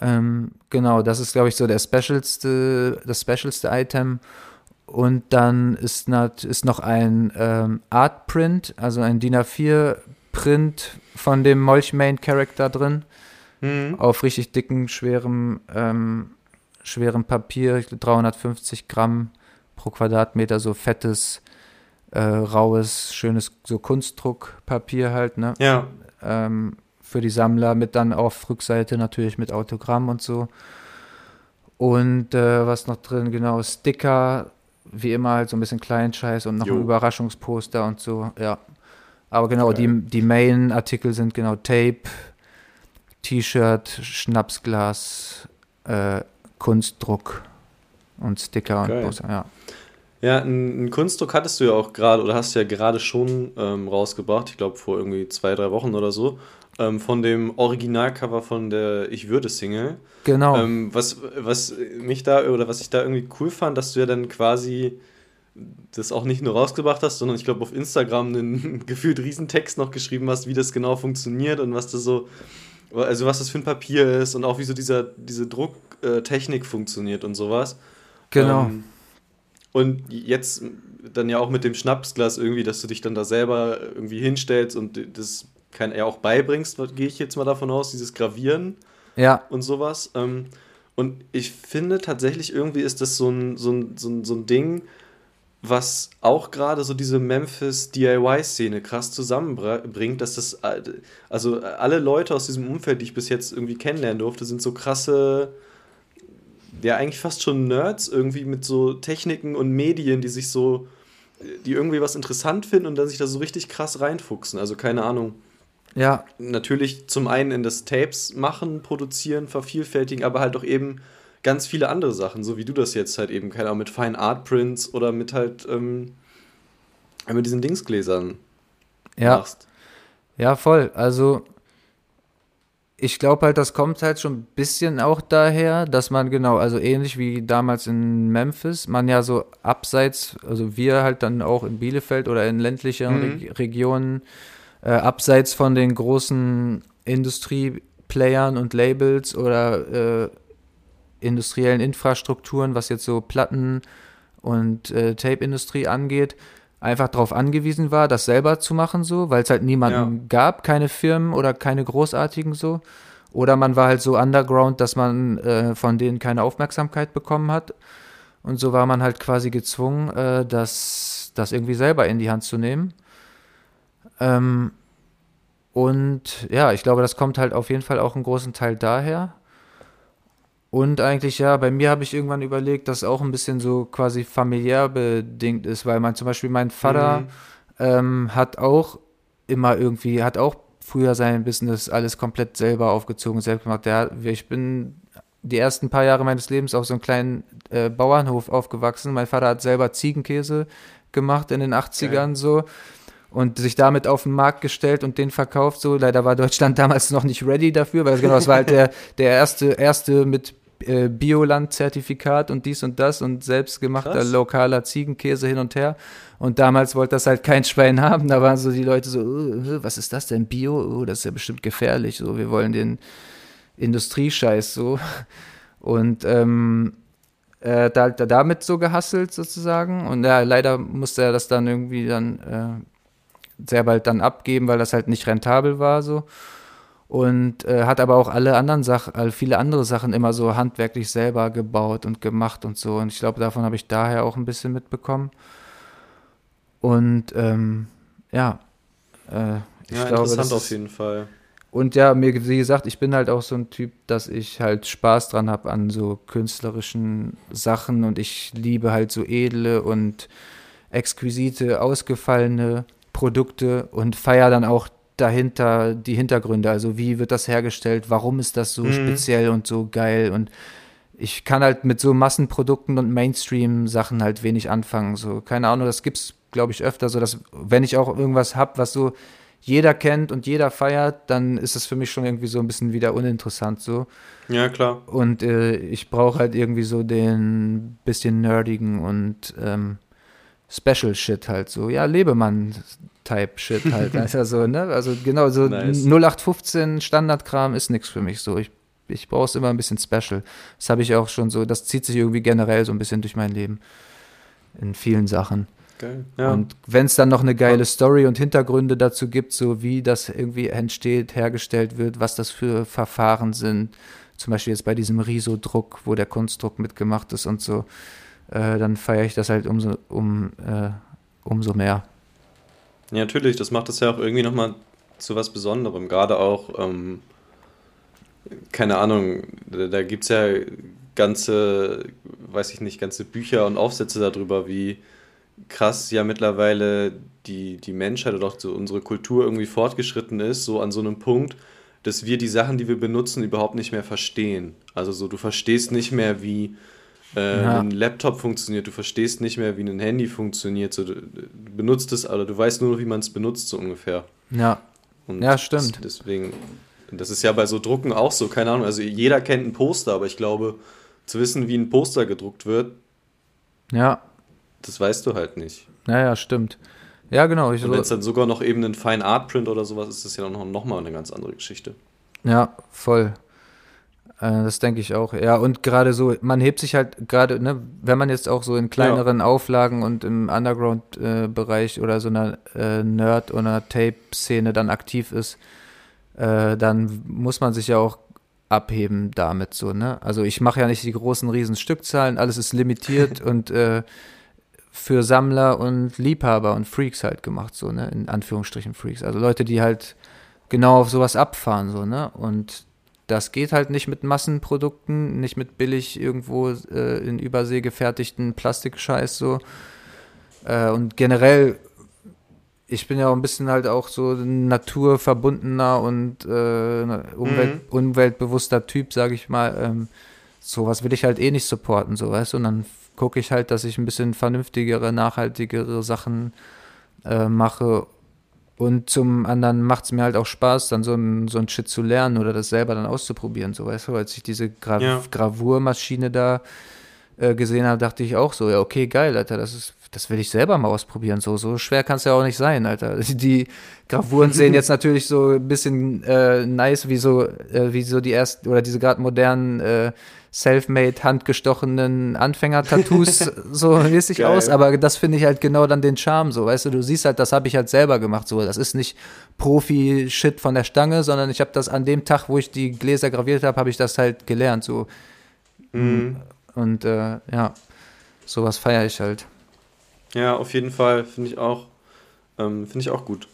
Ähm, genau, das ist, glaube ich, so der specialste, das specialste Item. Und dann ist, ist noch ein ähm, Art Print, also ein DIN A4 Print von dem Molch Main Character drin. Mhm. Auf richtig dicken, schwerem, ähm, schwerem Papier, 350 Gramm pro Quadratmeter, so fettes, äh, raues, schönes, so Kunstdruckpapier halt, ne? Ja. Ähm, für die Sammler mit dann auf Rückseite natürlich mit Autogramm und so. Und äh, was noch drin, genau, Sticker, wie immer halt so ein bisschen Kleinscheiß und noch jo. ein Überraschungsposter und so, ja. Aber genau, die, die Main-Artikel sind genau Tape, T-Shirt, Schnapsglas, äh, Kunstdruck und Sticker Geil. und Poster, ja. Ja, einen Kunstdruck hattest du ja auch gerade, oder hast du ja gerade schon ähm, rausgebracht, ich glaube vor irgendwie zwei, drei Wochen oder so ähm, von dem Originalcover von der Ich würde Single. Genau. Ähm, was, was mich da oder was ich da irgendwie cool fand, dass du ja dann quasi das auch nicht nur rausgebracht hast, sondern ich glaube auf Instagram einen gefühlt Riesentext noch geschrieben hast, wie das genau funktioniert und was das so, also was das für ein Papier ist und auch wie so dieser, diese Drucktechnik funktioniert und sowas. Genau. Ähm, und jetzt dann ja auch mit dem Schnapsglas irgendwie, dass du dich dann da selber irgendwie hinstellst und das kann er auch beibringst, gehe ich jetzt mal davon aus, dieses Gravieren ja. und sowas. Ähm, und ich finde tatsächlich irgendwie ist das so ein, so ein, so ein, so ein Ding, was auch gerade so diese Memphis DIY-Szene krass zusammenbringt, dass das, also alle Leute aus diesem Umfeld, die ich bis jetzt irgendwie kennenlernen durfte, sind so krasse, ja, eigentlich fast schon Nerds irgendwie mit so Techniken und Medien, die sich so, die irgendwie was interessant finden und dann sich da so richtig krass reinfuchsen. Also keine Ahnung. Ja. Natürlich zum einen in das Tapes machen, produzieren, vervielfältigen, aber halt auch eben ganz viele andere Sachen, so wie du das jetzt halt eben, keine Ahnung, mit Fine Art Prints oder mit halt, ähm, mit diesen Dingsgläsern ja. machst. Ja, voll. Also, ich glaube halt, das kommt halt schon ein bisschen auch daher, dass man genau, also ähnlich wie damals in Memphis, man ja so abseits, also wir halt dann auch in Bielefeld oder in ländlicheren mhm. Regionen äh, abseits von den großen Industrieplayern und Labels oder äh, industriellen Infrastrukturen, was jetzt so Platten und äh, Tape-Industrie angeht, einfach darauf angewiesen war, das selber zu machen, so, weil es halt niemanden ja. gab, keine Firmen oder keine großartigen so. Oder man war halt so underground, dass man äh, von denen keine Aufmerksamkeit bekommen hat. Und so war man halt quasi gezwungen, äh, das, das irgendwie selber in die Hand zu nehmen. Ähm, und ja, ich glaube, das kommt halt auf jeden Fall auch einen großen Teil daher. Und eigentlich, ja, bei mir habe ich irgendwann überlegt, dass auch ein bisschen so quasi familiär bedingt ist, weil man zum Beispiel mein Vater mhm. ähm, hat auch immer irgendwie, hat auch früher sein Business alles komplett selber aufgezogen, selbst gemacht. Der, ich bin die ersten paar Jahre meines Lebens auf so einem kleinen äh, Bauernhof aufgewachsen. Mein Vater hat selber Ziegenkäse gemacht in den 80ern okay. so und sich damit auf den Markt gestellt und den verkauft. So, leider war Deutschland damals noch nicht ready dafür, weil genau, das war halt der, der erste, erste mit Bioland-Zertifikat und dies und das und selbstgemachter Krass. lokaler Ziegenkäse hin und her. Und damals wollte das halt kein Schwein haben. Da waren so die Leute so, uh, was ist das denn? Bio? Oh, das ist ja bestimmt gefährlich. So, wir wollen den Industriescheiß so. Und ähm, äh, da, da damit so gehasselt sozusagen. Und ja, leider musste er das dann irgendwie dann äh, sehr bald dann abgeben, weil das halt nicht rentabel war so. Und äh, hat aber auch alle anderen Sachen, also viele andere Sachen immer so handwerklich selber gebaut und gemacht und so. Und ich glaube, davon habe ich daher auch ein bisschen mitbekommen. Und ähm, ja, äh, ich ja, glaube, interessant auf jeden Fall. Und ja, mir, wie gesagt, ich bin halt auch so ein Typ, dass ich halt Spaß dran habe an so künstlerischen Sachen und ich liebe halt so edle und exquisite, ausgefallene Produkte und feiere dann auch dahinter die Hintergründe. Also wie wird das hergestellt? Warum ist das so mhm. speziell und so geil? Und ich kann halt mit so Massenprodukten und Mainstream-Sachen halt wenig anfangen. So, keine Ahnung, das gibt's, glaube ich, öfter so, dass wenn ich auch irgendwas hab, was so jeder kennt und jeder feiert, dann ist es für mich schon irgendwie so ein bisschen wieder uninteressant so. Ja, klar. Und äh, ich brauche halt irgendwie so den bisschen nerdigen und ähm, Special Shit halt so. Ja, Lebemann-Type Shit halt. also, so, ne? also genau, so nice. 0815 Standardkram ist nichts für mich so. Ich, ich brauche es immer ein bisschen Special. Das habe ich auch schon so, das zieht sich irgendwie generell so ein bisschen durch mein Leben. in vielen Sachen. Geil. Ja. Und wenn es dann noch eine geile Story und Hintergründe dazu gibt, so wie das irgendwie entsteht, hergestellt wird, was das für Verfahren sind, zum Beispiel jetzt bei diesem Riso-Druck, wo der Kunstdruck mitgemacht ist und so, äh, dann feiere ich das halt umso, um, äh, umso mehr. Ja, natürlich, das macht es ja auch irgendwie nochmal zu was Besonderem. Gerade auch, ähm, keine Ahnung, da, da gibt es ja ganze, weiß ich nicht, ganze Bücher und Aufsätze darüber, wie krass ja mittlerweile die, die Menschheit oder auch so unsere Kultur irgendwie fortgeschritten ist, so an so einem Punkt, dass wir die Sachen, die wir benutzen, überhaupt nicht mehr verstehen. Also so, du verstehst nicht mehr, wie äh, ja. ein Laptop funktioniert, du verstehst nicht mehr, wie ein Handy funktioniert. So, du, benutzt es, aber du weißt nur, wie man es benutzt, so ungefähr. Ja. Und ja, stimmt. Das, deswegen, das ist ja bei so Drucken auch so, keine Ahnung. Also jeder kennt ein Poster, aber ich glaube, zu wissen, wie ein Poster gedruckt wird, ja. das weißt du halt nicht. Ja, ja, stimmt. Ja, genau. Ich Und wenn es dann sogar noch eben ein Fine Art Print oder sowas ist, ist das ja noch, noch mal eine ganz andere Geschichte. Ja, voll. Äh, das denke ich auch. Ja, und gerade so, man hebt sich halt gerade, ne, wenn man jetzt auch so in kleineren ja. Auflagen und im Underground-Bereich äh, oder so einer äh, Nerd- oder Tape-Szene dann aktiv ist, äh, dann muss man sich ja auch abheben damit so, ne? Also ich mache ja nicht die großen riesen Stückzahlen, alles ist limitiert und äh, für Sammler und Liebhaber und Freaks halt gemacht, so, ne? In Anführungsstrichen Freaks. Also Leute, die halt genau auf sowas abfahren, so, ne? Und das geht halt nicht mit Massenprodukten, nicht mit billig irgendwo äh, in Übersee gefertigten Plastikscheiß so. Äh, und generell, ich bin ja auch ein bisschen halt auch so naturverbundener und äh, Umwelt, mhm. umweltbewusster Typ, sage ich mal. Ähm, sowas will ich halt eh nicht supporten, so weißt du. Und dann gucke ich halt, dass ich ein bisschen vernünftigere, nachhaltigere Sachen äh, mache und zum anderen macht es mir halt auch Spaß, dann so ein, so ein Shit zu lernen oder das selber dann auszuprobieren. So, weißt du, als ich diese Gra ja. Gravurmaschine da äh, gesehen habe, dachte ich auch so, ja, okay, geil, Alter, das ist, das will ich selber mal ausprobieren. So, so schwer kann es ja auch nicht sein, Alter. Die Gravuren sehen jetzt natürlich so ein bisschen äh, nice, wie so, äh, wie so die ersten, oder diese gerade modernen äh, self-made, handgestochenen Anfänger-Tattoos so mäßig aus, aber das finde ich halt genau dann den Charme so, weißt du, du siehst halt, das habe ich halt selber gemacht so, das ist nicht Profi-Shit von der Stange, sondern ich habe das an dem Tag, wo ich die Gläser graviert habe, habe ich das halt gelernt so mhm. und äh, ja, sowas feiere ich halt. Ja, auf jeden Fall, finde ich auch, ähm, finde ich auch gut.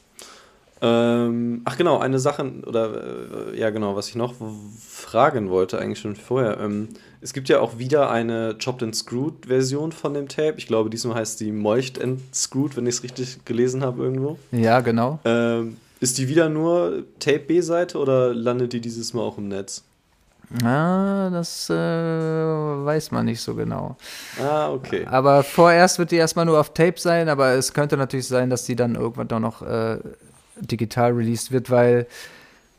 Ähm, ach genau, eine Sache, oder äh, ja genau, was ich noch fragen wollte, eigentlich schon vorher. Ähm, es gibt ja auch wieder eine Chopped and Screwed Version von dem Tape. Ich glaube, diesmal heißt die Moist and Screwed, wenn ich es richtig gelesen habe irgendwo. Ja, genau. Ähm, ist die wieder nur Tape B-Seite oder landet die dieses Mal auch im Netz? Ah, das äh, weiß man nicht so genau. Ah, okay. Aber vorerst wird die erstmal nur auf Tape sein, aber es könnte natürlich sein, dass die dann irgendwann doch noch äh, digital released wird, weil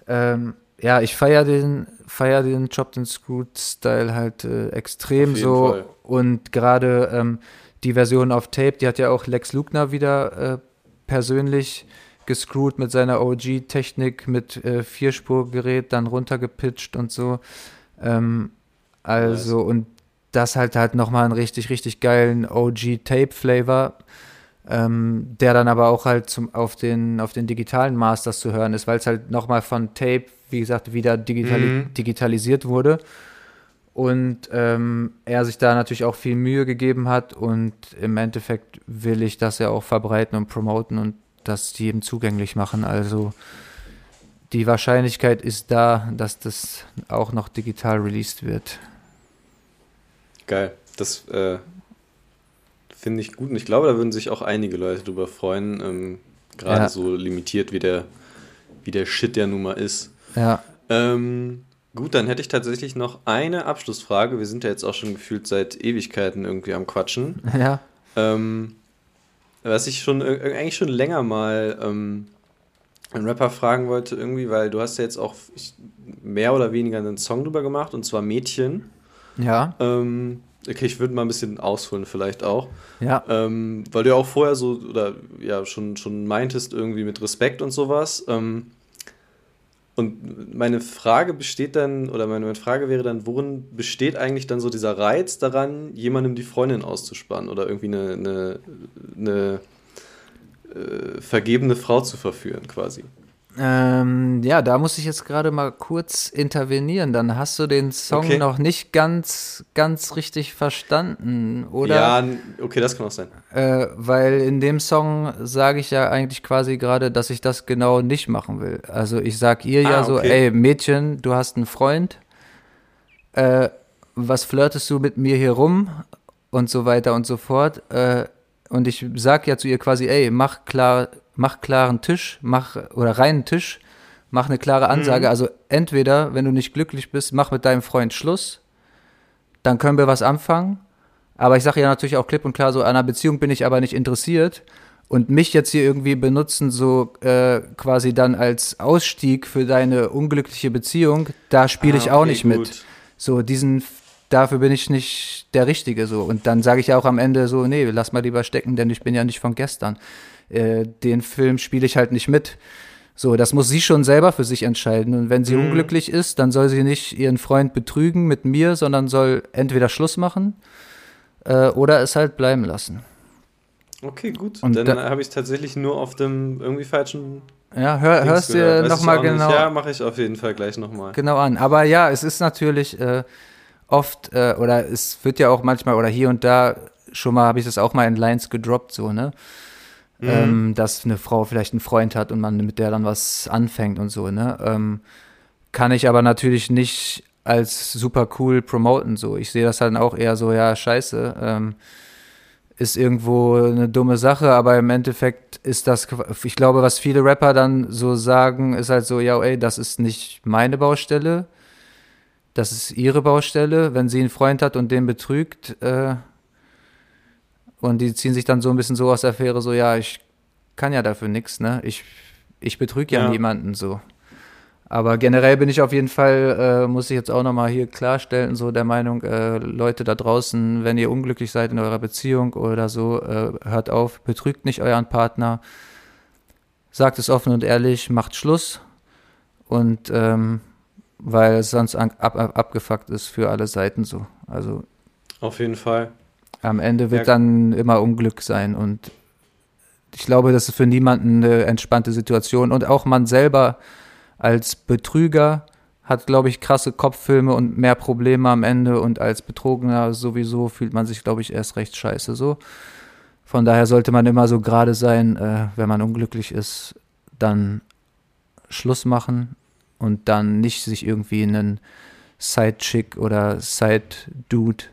ähm, ja, ich feiere den, feier den Chopped and Screwed Style halt äh, extrem so. Fall. Und gerade ähm, die Version auf Tape, die hat ja auch Lex Lugner wieder äh, persönlich gescrewt mit seiner OG-Technik, mit äh, Vierspurgerät, dann runtergepitcht und so. Ähm, also, nice. und das halt halt nochmal einen richtig, richtig geilen OG-Tape-Flavor ähm, der dann aber auch halt zum, auf, den, auf den digitalen Masters zu hören ist, weil es halt nochmal von Tape, wie gesagt, wieder digitali mhm. digitalisiert wurde. Und ähm, er sich da natürlich auch viel Mühe gegeben hat und im Endeffekt will ich das ja auch verbreiten und promoten und das jedem zugänglich machen. Also die Wahrscheinlichkeit ist da, dass das auch noch digital released wird. Geil. Das äh, Finde ich gut und ich glaube, da würden sich auch einige Leute drüber freuen, ähm, gerade ja. so limitiert wie der, wie der Shit der Nummer ist. Ja. Ähm, gut, dann hätte ich tatsächlich noch eine Abschlussfrage. Wir sind ja jetzt auch schon gefühlt seit Ewigkeiten irgendwie am Quatschen. Ja. Ähm, was ich schon eigentlich schon länger mal ähm, einen Rapper fragen wollte, irgendwie, weil du hast ja jetzt auch mehr oder weniger einen Song drüber gemacht, und zwar Mädchen. Ja. Ähm, Okay, ich würde mal ein bisschen ausholen vielleicht auch. Ja. Ähm, weil du ja auch vorher so, oder ja, schon, schon meintest, irgendwie mit Respekt und sowas. Ähm, Und meine Frage besteht dann, oder meine Frage wäre dann, worin besteht eigentlich dann so dieser Reiz daran, jemandem die Freundin auszuspannen oder irgendwie eine, eine, eine äh, vergebene Frau zu verführen, quasi? Ähm, ja, da muss ich jetzt gerade mal kurz intervenieren. Dann hast du den Song Okay. noch nicht ganz, ganz richtig verstanden, oder? Ja, okay, das kann auch sein. Äh, weil in dem Song sage ich ja eigentlich quasi gerade, dass ich das genau nicht machen will. Also ich sag ihr ja Ah, so, okay. ey Mädchen, du hast einen Freund, äh, was flirtest du mit mir hier rum und so weiter und so fort. Äh, und ich sag ja zu ihr quasi, ey, mach klar, mach klaren Tisch, mach oder reinen Tisch, mach eine klare Ansage. Also entweder, wenn du nicht glücklich bist, mach mit deinem Freund Schluss, dann können wir was anfangen. Aber ich sage ja natürlich auch klipp und klar, so an einer Beziehung bin ich aber nicht interessiert. Und mich jetzt hier irgendwie benutzen, so äh, quasi dann als Ausstieg für deine unglückliche Beziehung, da spiele ich Ah, auch okay, nicht mit. gut. So, diesen, dafür bin ich nicht der Richtige so. Und dann sage ich ja auch am Ende so, nee, lass mal lieber stecken, denn ich bin ja nicht von gestern. Äh, den Film spiele ich halt nicht mit. So, das muss sie schon selber für sich entscheiden. Und wenn sie Mhm. unglücklich ist, dann soll sie nicht ihren Freund betrügen mit mir, sondern soll entweder Schluss machen äh, oder es halt bleiben lassen. Okay, gut. Und dann da- habe ich es tatsächlich nur auf dem irgendwie falschen Ja, hör, Dings hörst ich nochmal nicht. genau, Ja, mache ich auf jeden Fall gleich nochmal. genau an. Aber ja, es ist natürlich äh, oft, äh, oder es wird ja auch manchmal, oder hier und da, schon mal habe ich das auch mal in Lines gedroppt, so, ne? Mhm. Ähm, dass eine Frau vielleicht einen Freund hat und man mit der dann was anfängt und so, ne? Ähm, kann ich aber natürlich nicht als super cool promoten, so. Ich sehe das halt auch eher so, ja, scheiße, ähm, ist irgendwo eine dumme Sache, aber im Endeffekt ist das, ich glaube, was viele Rapper dann so sagen, ist halt so, ja, ey, das ist nicht meine Baustelle, das ist ihre Baustelle. Wenn sie einen Freund hat und den betrügt, äh, und die ziehen sich dann so ein bisschen so aus der Affäre, so, ja, ich kann ja dafür nichts, ne? Ich, ich betrüge ja, Ja. niemanden so. Aber generell bin ich auf jeden Fall, äh, muss ich jetzt auch nochmal hier klarstellen, so der Meinung, äh, Leute da draußen, wenn ihr unglücklich seid in eurer Beziehung oder so, äh, hört auf, betrügt nicht euren Partner, sagt es offen und ehrlich, macht Schluss und ähm, weil es sonst ab, ab, abgefuckt ist für alle Seiten so. Also Auf jeden Fall. Am Ende wird Ja. dann immer Unglück sein und ich glaube, das ist für niemanden eine entspannte Situation und auch man selber als Betrüger hat, glaube ich, krasse Kopffilme und mehr Probleme am Ende und als Betrogener sowieso fühlt man sich, glaube ich, erst recht scheiße so. Von daher sollte man immer so gerade sein, äh, wenn man unglücklich ist, dann Schluss machen und dann nicht sich irgendwie einen Side-Chick oder Side-Dude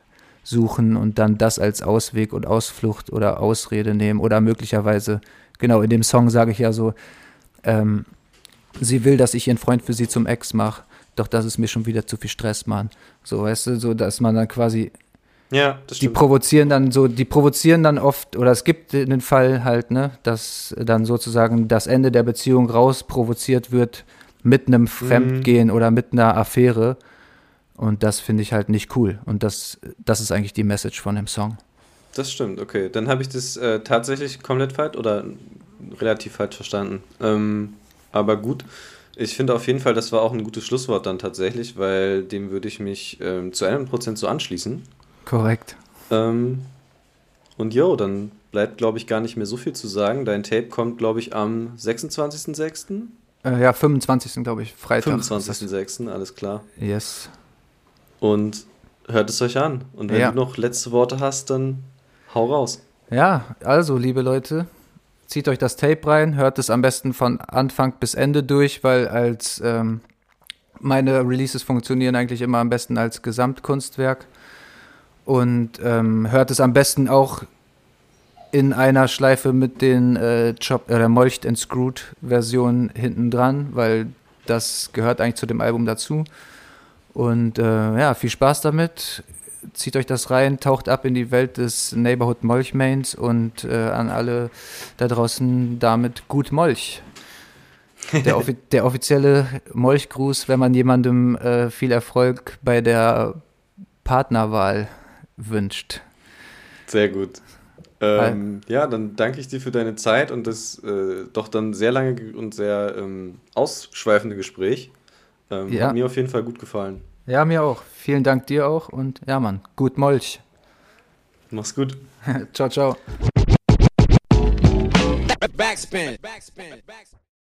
suchen und dann das als Ausweg und Ausflucht oder Ausrede nehmen oder möglicherweise, genau, in dem Song sage ich ja so, ähm, sie will, dass ich ihren Freund für sie zum Ex mache, doch das ist mir schon wieder zu viel Stress, Mann. So, weißt du, so, dass man dann quasi Ja, das die stimmt. provozieren dann so, die provozieren dann oft, oder es gibt den Fall halt, ne, dass dann sozusagen das Ende der Beziehung raus provoziert wird mit einem Fremdgehen oder mit einer Affäre. Und das finde ich halt nicht cool. Und das, das ist eigentlich die Message von dem Song. Das stimmt, okay. Dann habe ich das äh, tatsächlich komplett falsch oder relativ falsch verstanden. Ähm, aber gut. Ich finde auf jeden Fall, das war auch ein gutes Schlusswort dann tatsächlich, weil dem würde ich mich ähm, zu 100% so anschließen. Korrekt. Ähm, und jo, dann bleibt, glaube ich, gar nicht mehr so viel zu sagen. Dein Tape kommt, glaube ich, am 26.06., Äh, ja, 25. glaube ich, Freitag. 25.06., alles klar. Yes. Und hört es euch an. Und wenn Ja. du noch letzte Worte hast, dann hau raus. Ja, also, liebe Leute, zieht euch das Tape rein, hört es am besten von Anfang bis Ende durch, weil als ähm, meine Releases funktionieren eigentlich immer am besten als Gesamtkunstwerk. Und ähm, hört es am besten auch in einer Schleife mit den äh, Chop, äh, Molcht and Screwed Versionen hinten dran, weil das gehört eigentlich zu dem Album dazu. Und äh, ja, viel Spaß damit. Zieht euch das rein, taucht ab in die Welt des Neighborhood Molchmains und äh, an alle da draußen damit gut Molch. Der, offi der offizielle Molchgruß, wenn man jemandem äh, viel Erfolg bei der Partnerwahl wünscht. Sehr gut. Ähm, ja, dann danke ich dir für deine Zeit und das äh, doch dann sehr lange und sehr ähm, ausschweifende Gespräch. Ähm, ja. Hat mir auf jeden Fall gut gefallen. Ja, mir auch. Vielen Dank dir auch und ja, Mann, gut Molch. Mach's gut. ciao, ciao. Backspin. Backspin. Backspin.